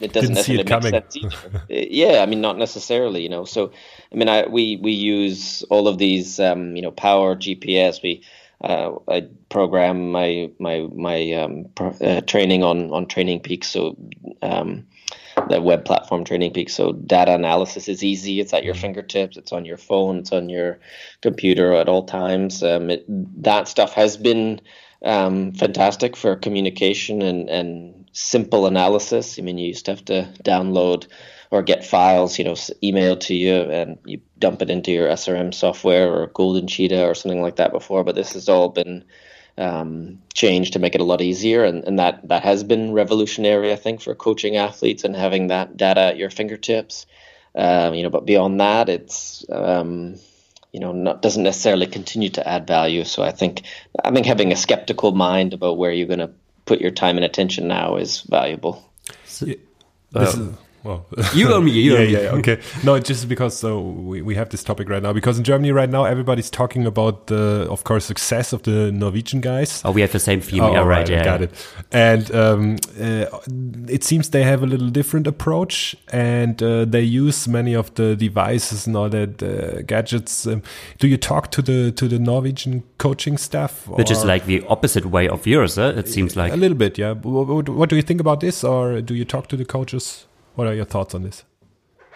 it doesn't necessarily it make sense either. yeah, I mean not necessarily, you know. So I mean I we we use all of these um, you know power GPS we uh, I program my my my um, pro, uh, training on on Training Peaks. So um, the web platform Training Peaks. So data analysis is easy. It's at your mm-hmm. fingertips. It's on your phone. It's on your computer at all times. Um, it, that stuff has been um, fantastic for communication and, and simple analysis. I mean, you used to have to download or get files, you know, emailed to you, and you dump it into your SRM software or Golden Cheetah or something like that before. But this has all been um, changed to make it a lot easier, and, and that that has been revolutionary, I think, for coaching athletes and having that data at your fingertips. Um, you know, but beyond that, it's um, you know not, doesn't necessarily continue to add value. So I think I think having a skeptical mind about where you're going to put your time and attention now is valuable. So, uh, well, you or me? You yeah, me. yeah, okay. No, just because so we, we have this topic right now because in Germany right now everybody's talking about the, of course, success of the Norwegian guys. Oh, we have the same theme. Oh, yeah, right. right. Yeah, got it. And um, uh, it seems they have a little different approach, and uh, they use many of the devices and all that uh, gadgets. Um, do you talk to the to the Norwegian coaching staff? Which is like the opposite way of yours. It seems like a little bit. Yeah. What, what do you think about this, or do you talk to the coaches? What are your thoughts on this?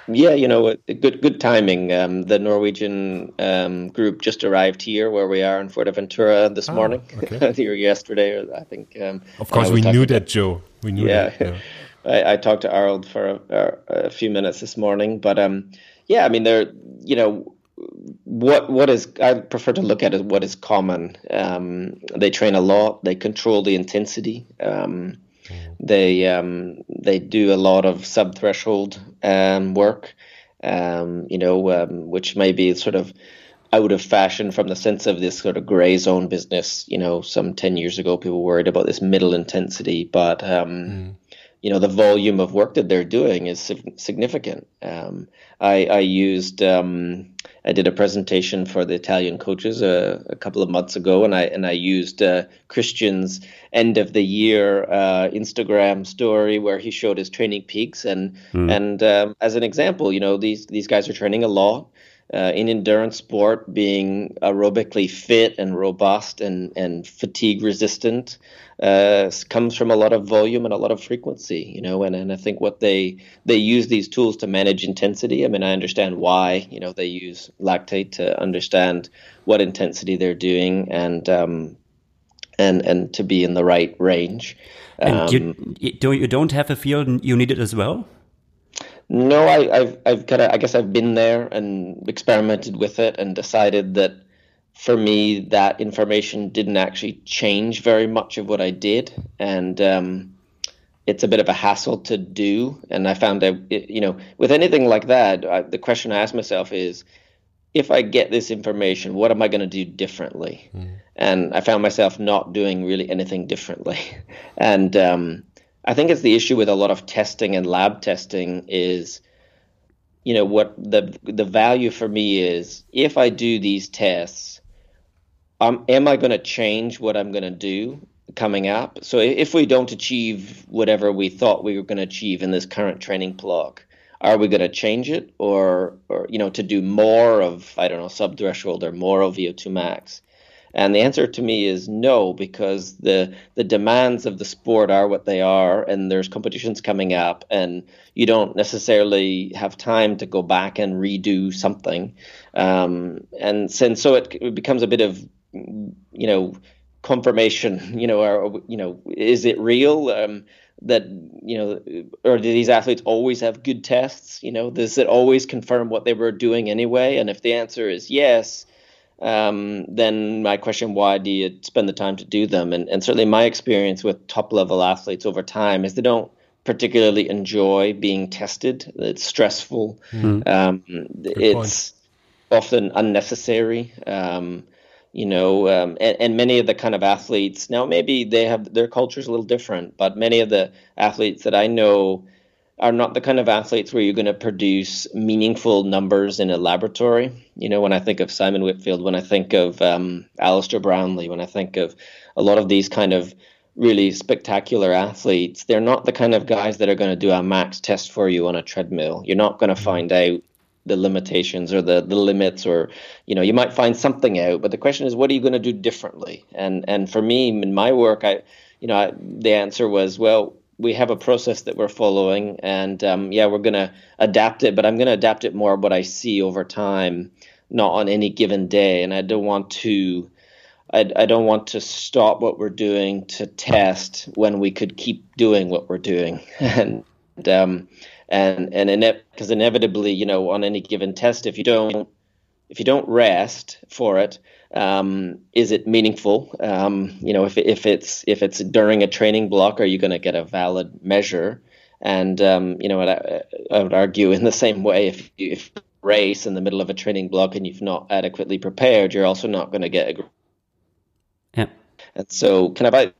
Yeah, you know, good good timing. Um, the Norwegian um, group just arrived here, where we are in Fuerteventura this oh, morning. Okay. here yesterday, or I think. Um, of course, we knew that, Joe. We knew yeah. that. Yeah. I, I, talked to Arild for a, a, few minutes this morning, but um, yeah, I mean, they're you know what what is I prefer to look at it what is common. Um, they train a lot. They control the intensity. Um, mm. They um, they do a lot of sub threshold um, work. Um, you know, um, which may be sort of out of fashion from the sense of this sort of gray zone business. You know, some ten years ago, people worried about this middle intensity, but mm you know the volume of work that they're doing is significant. Um, I, I, used um, I did a presentation for the Italian coaches a, a, couple of months ago, and I and I used uh, Kristian's end of the year uh, Instagram story where he showed his training peaks, and mm. and um, as an example, you know these these guys are training a lot. Uh, in endurance sport, being aerobically fit and robust and, and fatigue resistant uh, comes from a lot of volume and a lot of frequency, you know, and, and I think what they they use these tools to manage intensity. I mean, I understand why, you know, they use lactate to understand what intensity they're doing and um, and and to be in the right range. And um, you, don't you don't have a feel you need it as well? No, I, have I've kind of I guess I've been there and experimented with it and decided that for me, that information didn't actually change very much of what I did, and um, it's a bit of a hassle to do. And I found that it, you know, with anything like that, I, the question I ask myself is, if I get this information, what am I going to do differently? Mm. And I found myself not doing really anything differently. and um, I think it's the issue with a lot of testing and lab testing is, you know, what the the value for me is if I do these tests um, am I going to change what I'm going to do coming up? So if we don't achieve whatever we thought we were going to achieve in this current training block, are we going to change it or, or you know, to do more of, I don't know, sub threshold or more of VO2 max? And the answer to me is no, because the the demands of the sport are what they are, and there's competitions coming up, and you don't necessarily have time to go back and redo something. Um, and, and so it, it becomes a bit of you know confirmation you know or you know is it real um, that you know or do these athletes always have good tests? You know does it always confirm what they were doing anyway? And if the answer is yes um, then my question why do you spend the time to do them? And, and certainly my experience with top level athletes over time is they don't particularly enjoy being tested. It's stressful. Mm-hmm. um, it's point. often unnecessary. Um, you know, um, and, and, many of the kind of athletes now maybe they have their culture is a little different, but many of the athletes that I know are not the kind of athletes where you're going to produce meaningful numbers in a laboratory. You know, when I think of Simon Whitfield, when I think of um, Alistair Brownlee, when I think of a lot of these kind of really spectacular athletes, they're not the kind of guys that are going to do a max test for you on a treadmill. You're not going to find out the limitations or the, the limits or you know you might find something out but the question is what are you going to do differently? And and for me in my work i you know I, the answer was well we have a process that we're following and um, yeah we're going to adapt it but i'm going to adapt it more what i see over time not on any given day. And i don't want to I, I don't want to stop what we're doing to test when we could keep doing what we're doing. And um, and and because inevitably, you know, on any given test, if you don't if you don't rest for it, um, is it meaningful? Um, you know, if if it's if it's during a training block, are you going to get a valid measure? And um, you know, I, I, would argue in the same way, if you if race in the middle of a training block and you've not adequately prepared, you're also not going to get a. Yeah. And so, kind of,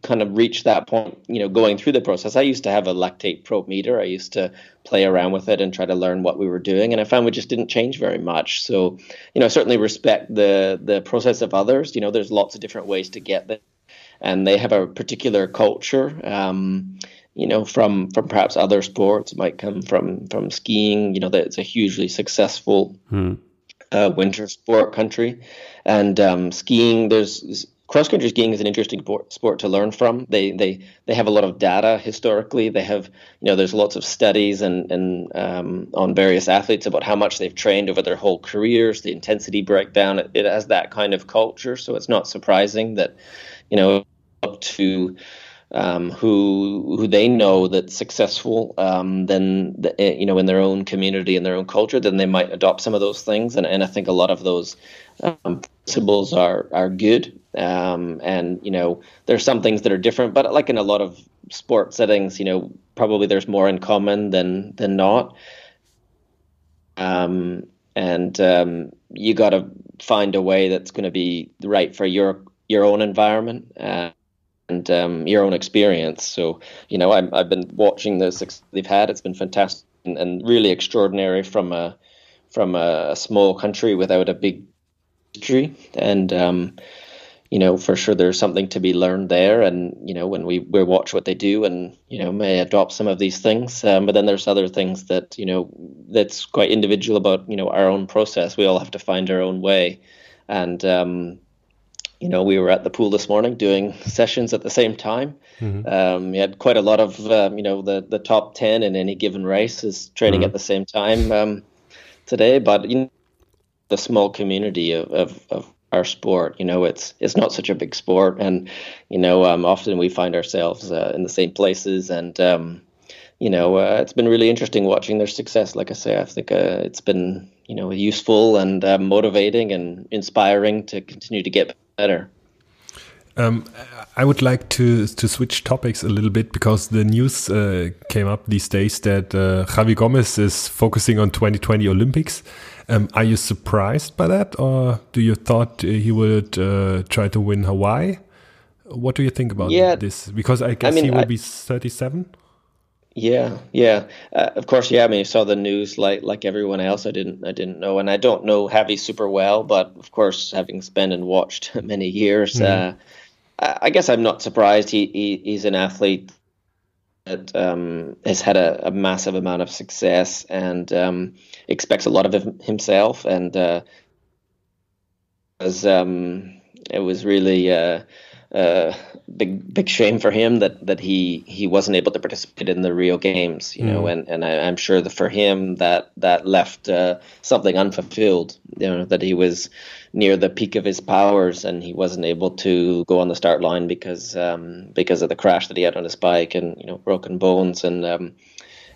kind of reached that point, you know, going through the process. I used to have a lactate probe meter. I used to play around with it and try to learn what we were doing, and I found we just didn't change very much. So, you know, I certainly respect the the process of others. You know, there's lots of different ways to get there, and they have a particular culture. Um, you know, from from perhaps other sports, it might come from from skiing. You know, that it's a hugely successful. Hmm. Uh, winter sport country, and um, skiing. There's cross country skiing is an interesting sport to learn from. They they they have a lot of data historically. They have you know there's lots of studies and and um, on various athletes about how much they've trained over their whole careers, the intensity breakdown. It, it has that kind of culture, so it's not surprising that you know up to um, who who they know that's successful, um, then the, eh, you know in their own community in their own culture, then they might adopt some of those things. And, and I think a lot of those um, principles are are good. Um, and you know there's some things that are different, but like in a lot of sport settings, you know probably there's more in common than than not. Um, and um, you got to find a way that's going to be right for your your own environment. Uh, and um, your own experience. So, you know, i have been watching the success they've had. It's been fantastic and, and really extraordinary from a from a, small country without a big history. And um, you know, for sure, there's something to be learned there. And you know, when we we watch what they do, and you know, may adopt some of these things. Um, but then there's other things that you know that's quite individual about you know our own process. We all have to find our own way. And um, you know, we were at the pool this morning doing sessions at the same time. Mm-hmm. Um, we had quite a lot of, um, you know, the, the top 10 in any given race is training mm-hmm. at the same time um, today. But, you know, the small community of, of, of, our sport, you know, it's it's not such a big sport. And, you know, um, often we find ourselves uh, in the same places. And, um, you know, uh, it's been really interesting watching their success. Like I say, I think uh, it's been, you know, useful and uh, motivating and inspiring to continue to get better. Um, I would like to to switch topics a little bit because the news uh, came up these days that uh, Javi Gomez is focusing on 2020 Olympics. Um, are you surprised by that, or do you thought he would uh, try to win Hawaii? What do you think about yeah, this? Because I guess I mean, he will I, be 37. Yeah, yeah. Uh, of course, yeah. I mean, I saw the news like like everyone else. I didn't I didn't know, and I don't know Javi super well, but of course, having spent and watched many years, mm. uh, I guess I'm not surprised. He, he he's an athlete that um, has had a, a, massive amount of success and um, expects a lot of himself, and uh, um, it was really. Uh, uh, big big shame for him that that he he wasn't able to participate in the Rio Games, you mm. know, and and I, am sure that for him that that left uh, something unfulfilled, you know, that he was near the peak of his powers and he wasn't able to go on the start line because um, because of the crash that he had on his bike and you know broken bones and. Um,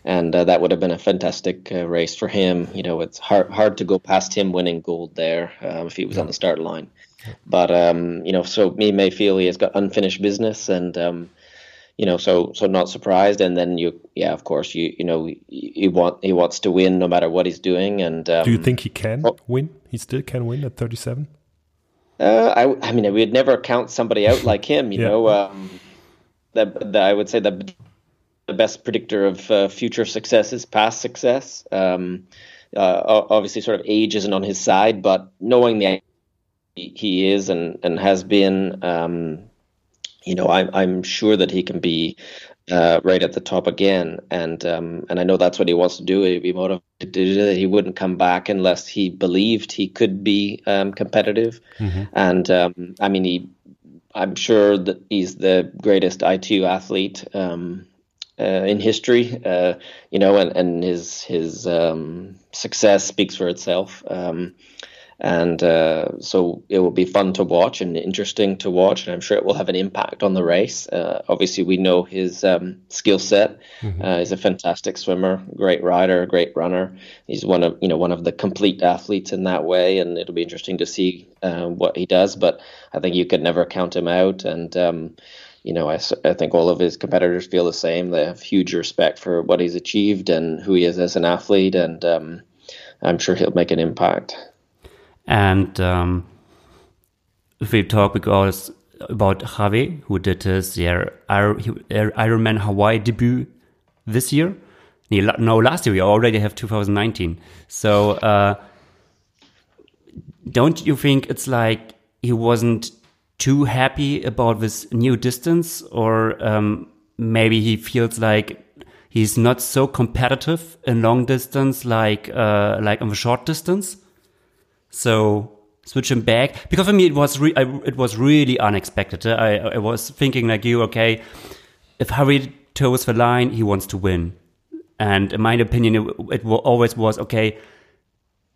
and uh, that would have been a fantastic uh, race for him. You know, it's hard hard to go past him winning gold there um, if he was yeah. on the start line. But um, you know, so me may feel he has got unfinished business, and um, you know, so so not surprised. And then you, yeah, of course, you you know, he want he wants to win no matter what he's doing. And um, do you think he can oh, win? He still can win at thirty seven. Uh, I I mean, we'd never count somebody out like him. You yeah. know, um, that I would say that the best predictor of uh, future success is past success. Um, uh, obviously, sort of age isn't on his side, but knowing the he is and, and has been. Um, you know, I'm I'm sure that he can be uh, right at the top again, and um, and I know that's what he wants to do. He'd be motivated to do that. He wouldn't come back unless he believed he could be um, competitive. Mm-hmm. And um, I mean, he, I'm sure that he's the greatest ITU athlete um, uh, in history. Uh, you know, and and his his um, success speaks for itself. Um, and uh, so it will be fun to watch and interesting to watch, and I'm sure it will have an impact on the race. Uh, obviously, we know his um, skill set. Mm-hmm. Uh, he's a fantastic swimmer, great rider, great runner. He's one of you know one of the complete athletes in that way, and it'll be interesting to see uh, what he does. But I think you could never count him out, and um, you know, I, I think all of his competitors feel the same. They have huge respect for what he's achieved and who he is as an athlete, and um, I'm sure he'll make an impact. And um, we talk because about Javi, who did his Ironman Hawaii debut this year. No, last year we already have 2019. So uh, don't you think it's like he wasn't too happy about this new distance, or um, maybe he feels like he's not so competitive in long distance like uh, like on the short distance? So switch him back because for me it was re- I, it was really unexpected. Uh, I, I was thinking like you, okay, if Javi toes the line, he wants to win, and in my opinion, it, it always was okay.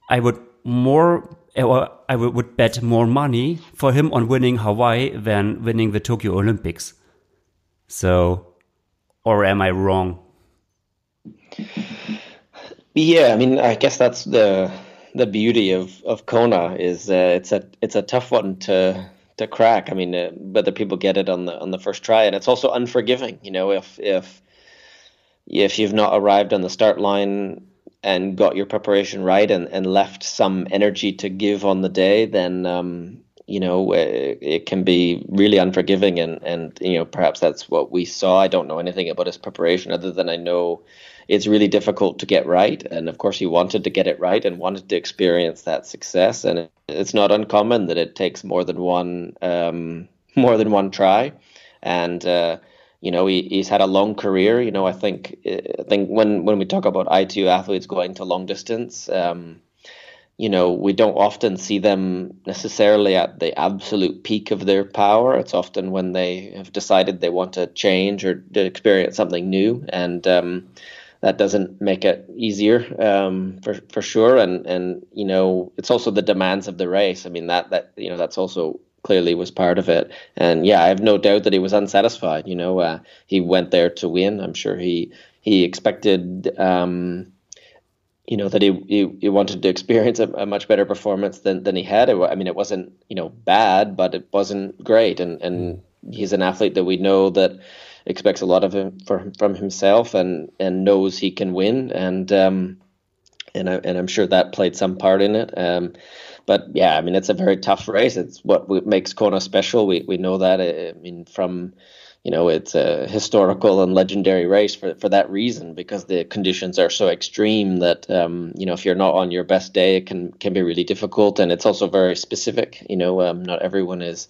I would more eh, I would bet more money for him on winning Hawaii than winning the Tokyo Olympics. So, or am I wrong? Yeah, I mean, I guess that's the the beauty of of Kona is uh, it's a it's a tough one to to crack. I mean, uh, whether people get it on the on the first try, and it's also unforgiving. You know, if if if you've not arrived on the start line and got your preparation right and, and left some energy to give on the day, then um, you know it, it, can be really unforgiving. And and you know perhaps that's what we saw. I don't know anything about his preparation other than I know it's really difficult to get right. And of course, he wanted to get it right and wanted to experience that success. And it's not uncommon that it takes more than one um, more than one try. And uh, you know, he, he's had a long career. You know, I think I think when when we talk about ITU athletes going to long distance. Um, you know, we don't often see them necessarily at the absolute peak of their power. It's often when they have decided they want to change or to experience something new. And um, that doesn't make it easier um, for for sure. And and you know, it's also the demands of the race. I mean that that you know that's also clearly was part of it. And yeah, I have no doubt that he was unsatisfied. You know, uh, he went there to win. I'm sure he he expected. Um, you know that he, he, he wanted to experience a, a, much better performance than, than he had. I mean, it wasn't you know bad, but it wasn't great. And and he's an athlete that we know that expects a lot of him for, from himself and and knows he can win and um, and I, and I'm sure that played some part in it. Um, but yeah, I mean it's a very tough race. It's what makes Kona special. We we know that. I mean from you know it's a historical and legendary race for for that reason because the conditions are so extreme that um, you know if you're not on your best day it can can be really difficult and it's also very specific. You know um, not everyone is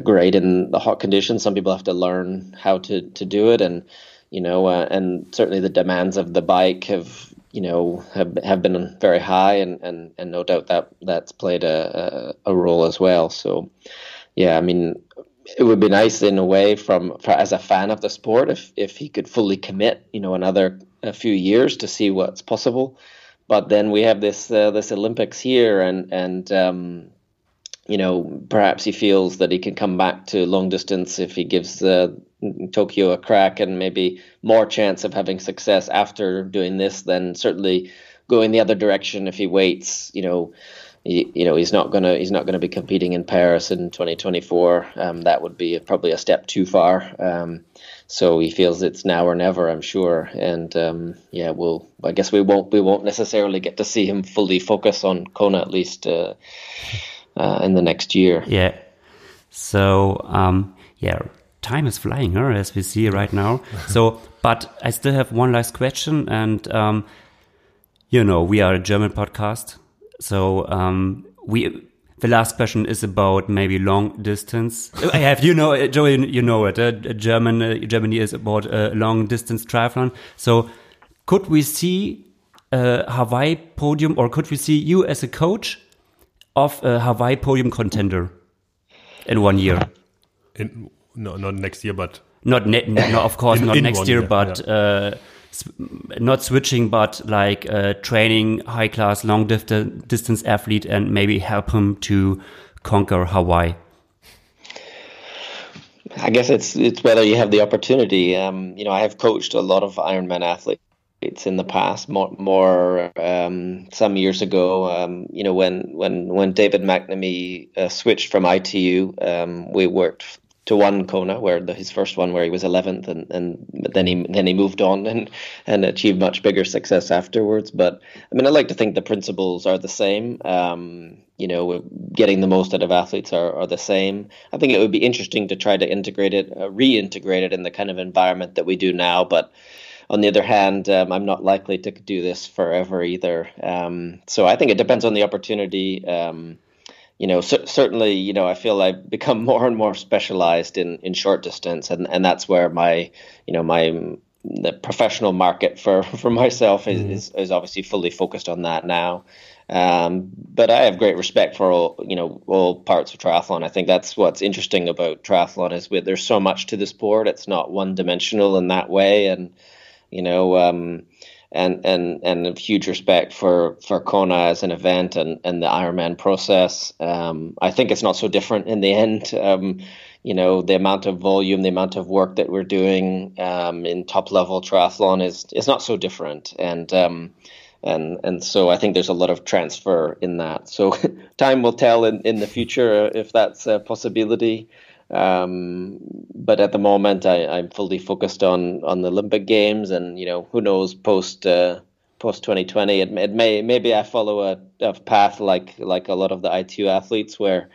great in the hot conditions. Some people have to learn how to to do it, and you know, uh, and certainly the demands of the bike have you know have have been very high, and and and no doubt that that's played a a, a role as well. So, yeah, I mean. It would be nice in a way from for, as a fan of the sport if if he could fully commit, you know, another a few years to see what's possible. But then we have this uh, this Olympics here, and and um, you know, perhaps he feels that he can come back to long distance if he gives uh, Tokyo a crack and maybe more chance of having success after doing this than certainly going the other direction if he waits. You know, he, you know he's not gonna he's not gonna be competing in Paris in 2024. Um, that would be probably a step too far. Um, so he feels it's now or never, I'm sure. And um, yeah, we'll I guess we won't we won't necessarily get to see him fully focus on Kona at least. Uh, uh, in the next year. Yeah. So um, yeah, time is flying, huh, as we see right now. so, but I still have one last question, and um, you know, we are a German podcast, so um, we. The last question is about maybe long distance. I have, you know, Joey, you know it. Uh, German, uh, Germany is about a long distance triathlon. So, could we see a Hawaii podium, or could we see you as a coach of a Hawaii podium contender in one year. In, no, not next year, but not ne no, of course in, not in next year, year, but yeah. uh, not switching, but like uh, training high class long distance athlete and maybe help him to conquer Hawaii. I guess it's it's whether you have the opportunity. Um, you know, I have coached a lot of Ironman athletes it's in the past more, more um, some years ago um, you know when when when David McNamee uh, switched from ITU um, we worked to one Kona where the, his first one where he was 11th and, and then he then he moved on and and achieved much bigger success afterwards. But I mean I like to think the principles are the same. Um, you know getting the most out of athletes are, are the same. I think it would be interesting to try to integrate it uh, reintegrate it in the kind of environment that we do now but on the other hand, um, I'm not likely to do this forever either. Um, so I think it depends on the opportunity. Um, you know, c- certainly, you know, I feel I've become more and more specialized in, in short distance, and, and that's where my, you know, my the professional market for, for myself is, mm. is, is obviously fully focused on that now. Um, but I have great respect for all you know all parts of triathlon. I think that's what's interesting about triathlon is with there's so much to the sport. It's not one dimensional in that way, and you know, um, and and and huge respect for for Kona as an event and and the Ironman process. Um, I think it's not so different in the end. Um, you know, the amount of volume, the amount of work that we're doing um, in top level triathlon is is not so different, and um, and and so I think there's a lot of transfer in that. So time will tell in, in the future if that's a possibility. Um, but at the moment, I, am fully focused on on the Olympic Games, and you know who knows post uh, post 2020, it, it, may maybe I follow a, a, path like like a lot of the ITU athletes where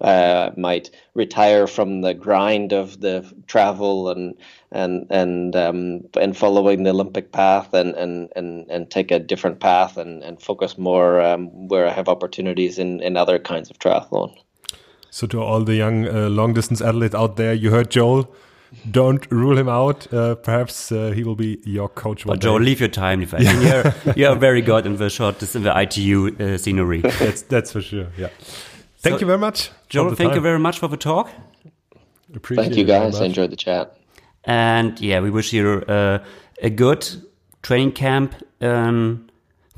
uh, might retire from the grind of the travel and and and um, and following the Olympic path and and and, and take a different path and, and focus more um, where I have opportunities in, in other kinds of triathlon. So to all the young uh, long distance athletes out there, you heard Joel. Don't rule him out. Uh, perhaps uh, he will be your coach. But Joel, leave your time. If I mean, you're, you're very good in the short, in the ITU uh, scenery. that's that's for sure. Yeah. Thank so, you very much. Joel, thank time. you very much for the talk. Appreciate thank you guys. I enjoyed the chat. And yeah, we wish you uh, a good training camp um,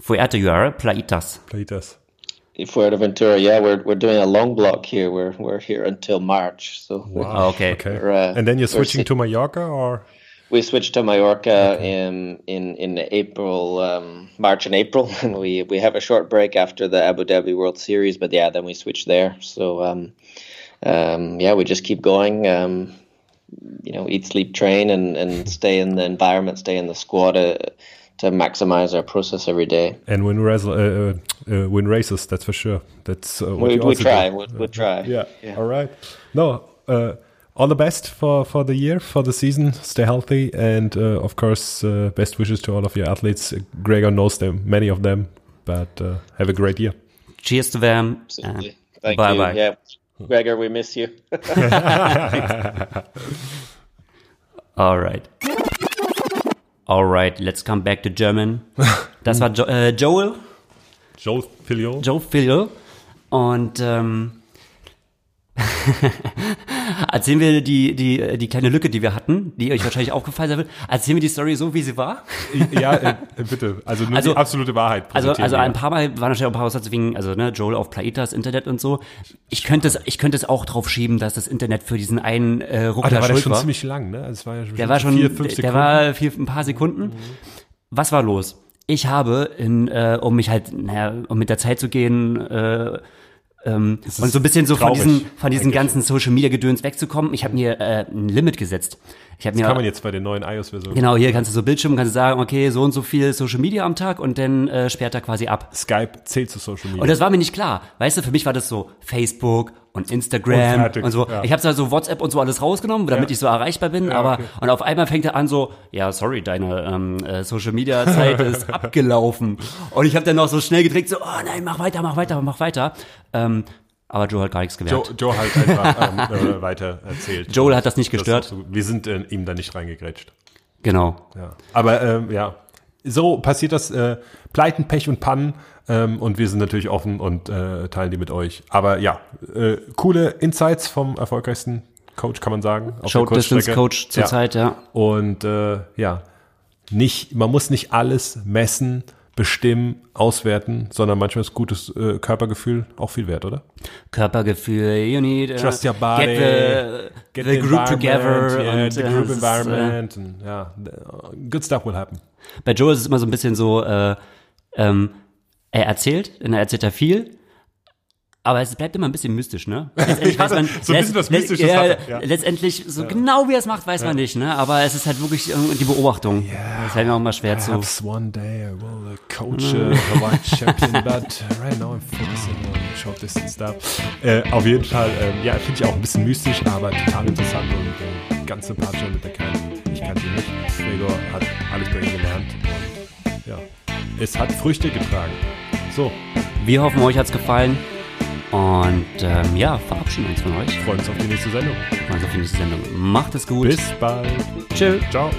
Fuerte you are, Playitas. Playitas. Fuerteventura, yeah, we're we're doing a long block here. We're we're here until March. So wow. Oh, okay, okay. Uh, and then you're switching to Mallorca, or we switched to Mallorca okay. in in in April, um, March and April, and we we have a short break after the Abu Dhabi World Series. But yeah, then we switch there. So um, um, yeah, we just keep going. Um, you know, eat, sleep, train, and and stay in the environment, stay in the squad. Uh, to maximize our process every day. And win, res- uh, uh, uh, win races, that's for sure. That's uh, we, we try. We, we try. Yeah. yeah. All right. No. Uh, all the best for, for the year, for the season. Stay healthy, and uh, of course, best wishes to all of your athletes. Gregor knows them, many of them, but have a great year. Cheers to them. Absolutely. Thank bye you. Bye. Yeah, Gregor, we miss you. all right. Alright, let's come back to German. Das war jo äh, Joel. Joel Filiol. Joel Filiol. Und ähm, erzählen wir die, die, die kleine Lücke, die wir hatten, die euch wahrscheinlich aufgefallen sein wird. Erzählen wir die Story so, wie sie war? ja, äh, bitte. Also nur also, die absolute Wahrheit. Also, also ein paar Mal waren natürlich auch ein paar Aussätze wegen, also ne, Joel auf Plaitas, Internet und so. Ich könnte es, ich könnte es auch drauf schieben, dass das Internet für diesen einen äh, Ruckler ah, der war schuld schon war. ziemlich lang, ne? Also es war ja schon der war schon, vier, fünf Sekunden. Der war vier, ein paar Sekunden. Mhm. Was war los? Ich habe, in, äh, um mich halt, naja, um mit der Zeit zu gehen, äh, ähm, und so ein bisschen so traurig, von diesen, von diesen ganzen Social Media Gedöns wegzukommen. Ich habe mir äh, ein Limit gesetzt. Ich habe mir kann man jetzt bei den neuen iOS-Versionen. Genau, hier kannst du so Bildschirm, kannst du sagen, okay, so und so viel Social Media am Tag und dann äh, sperrt er quasi ab. Skype zählt zu Social Media. Und das war mir nicht klar. Weißt du, für mich war das so Facebook und Instagram und, und so. Ja. Ich habe so WhatsApp und so alles rausgenommen, damit ja. ich so erreichbar bin. Ja, aber okay. und auf einmal fängt er an so, ja, sorry, deine ähm, äh, Social Media Zeit ist abgelaufen. Und ich habe dann noch so schnell gedrückt, so, oh nein, mach weiter, mach weiter, mach weiter. Ähm, aber Joe hat gar nichts gemerkt. Joe, Joe halt einfach ähm, äh, weiter erzählt. Joel hat das nicht gestört. Das so, wir sind äh, ihm da nicht reingegrätscht. Genau. Ja. Aber ähm, ja, so passiert das. Äh, Pleiten, Pech und Pannen. Ähm, und wir sind natürlich offen und äh, teilen die mit euch. Aber ja, äh, coole Insights vom erfolgreichsten Coach, kann man sagen. Short Distance Coach zurzeit, ja. ja. Und äh, ja, nicht, man muss nicht alles messen bestimmen, auswerten, sondern manchmal ist gutes äh, Körpergefühl auch viel wert, oder? Körpergefühl, you need uh, trust your body, get the, get the, the group together, yeah, und, the uh, group environment, ist, uh, and, yeah, good stuff will happen. Bei Joe ist es immer so ein bisschen so, äh, ähm, er erzählt, und er erzählt ja viel, aber es bleibt immer ein bisschen mystisch, ne? Letztendlich weiß man, so ein bisschen das Mystische. Ja, ja. Letztendlich, so ja. genau wie er es macht, weiß man nicht, ne? Aber es ist halt wirklich die Beobachtung. Yeah. Das fällt mir auch mal schwer Perhaps zu. one day I will coach a Hawaii champion, but right now I'm focusing on short distance stuff. Äh, auf jeden Fall, äh, ja, finde ich auch ein bisschen mystisch, aber total interessant und äh, ganz sympathisch mit der Kerl. Ich kannte ihn nicht. Gregor hat alles bei ihm gelernt. Und, ja, es hat Früchte getragen. So. Wir hoffen, euch hat's gefallen. Und ähm, ja, verabschieden uns von euch. Freuen uns auf die nächste Sendung. Freuen uns auf die nächste Sendung. Macht es gut. Bis bald. Tschö. Ciao.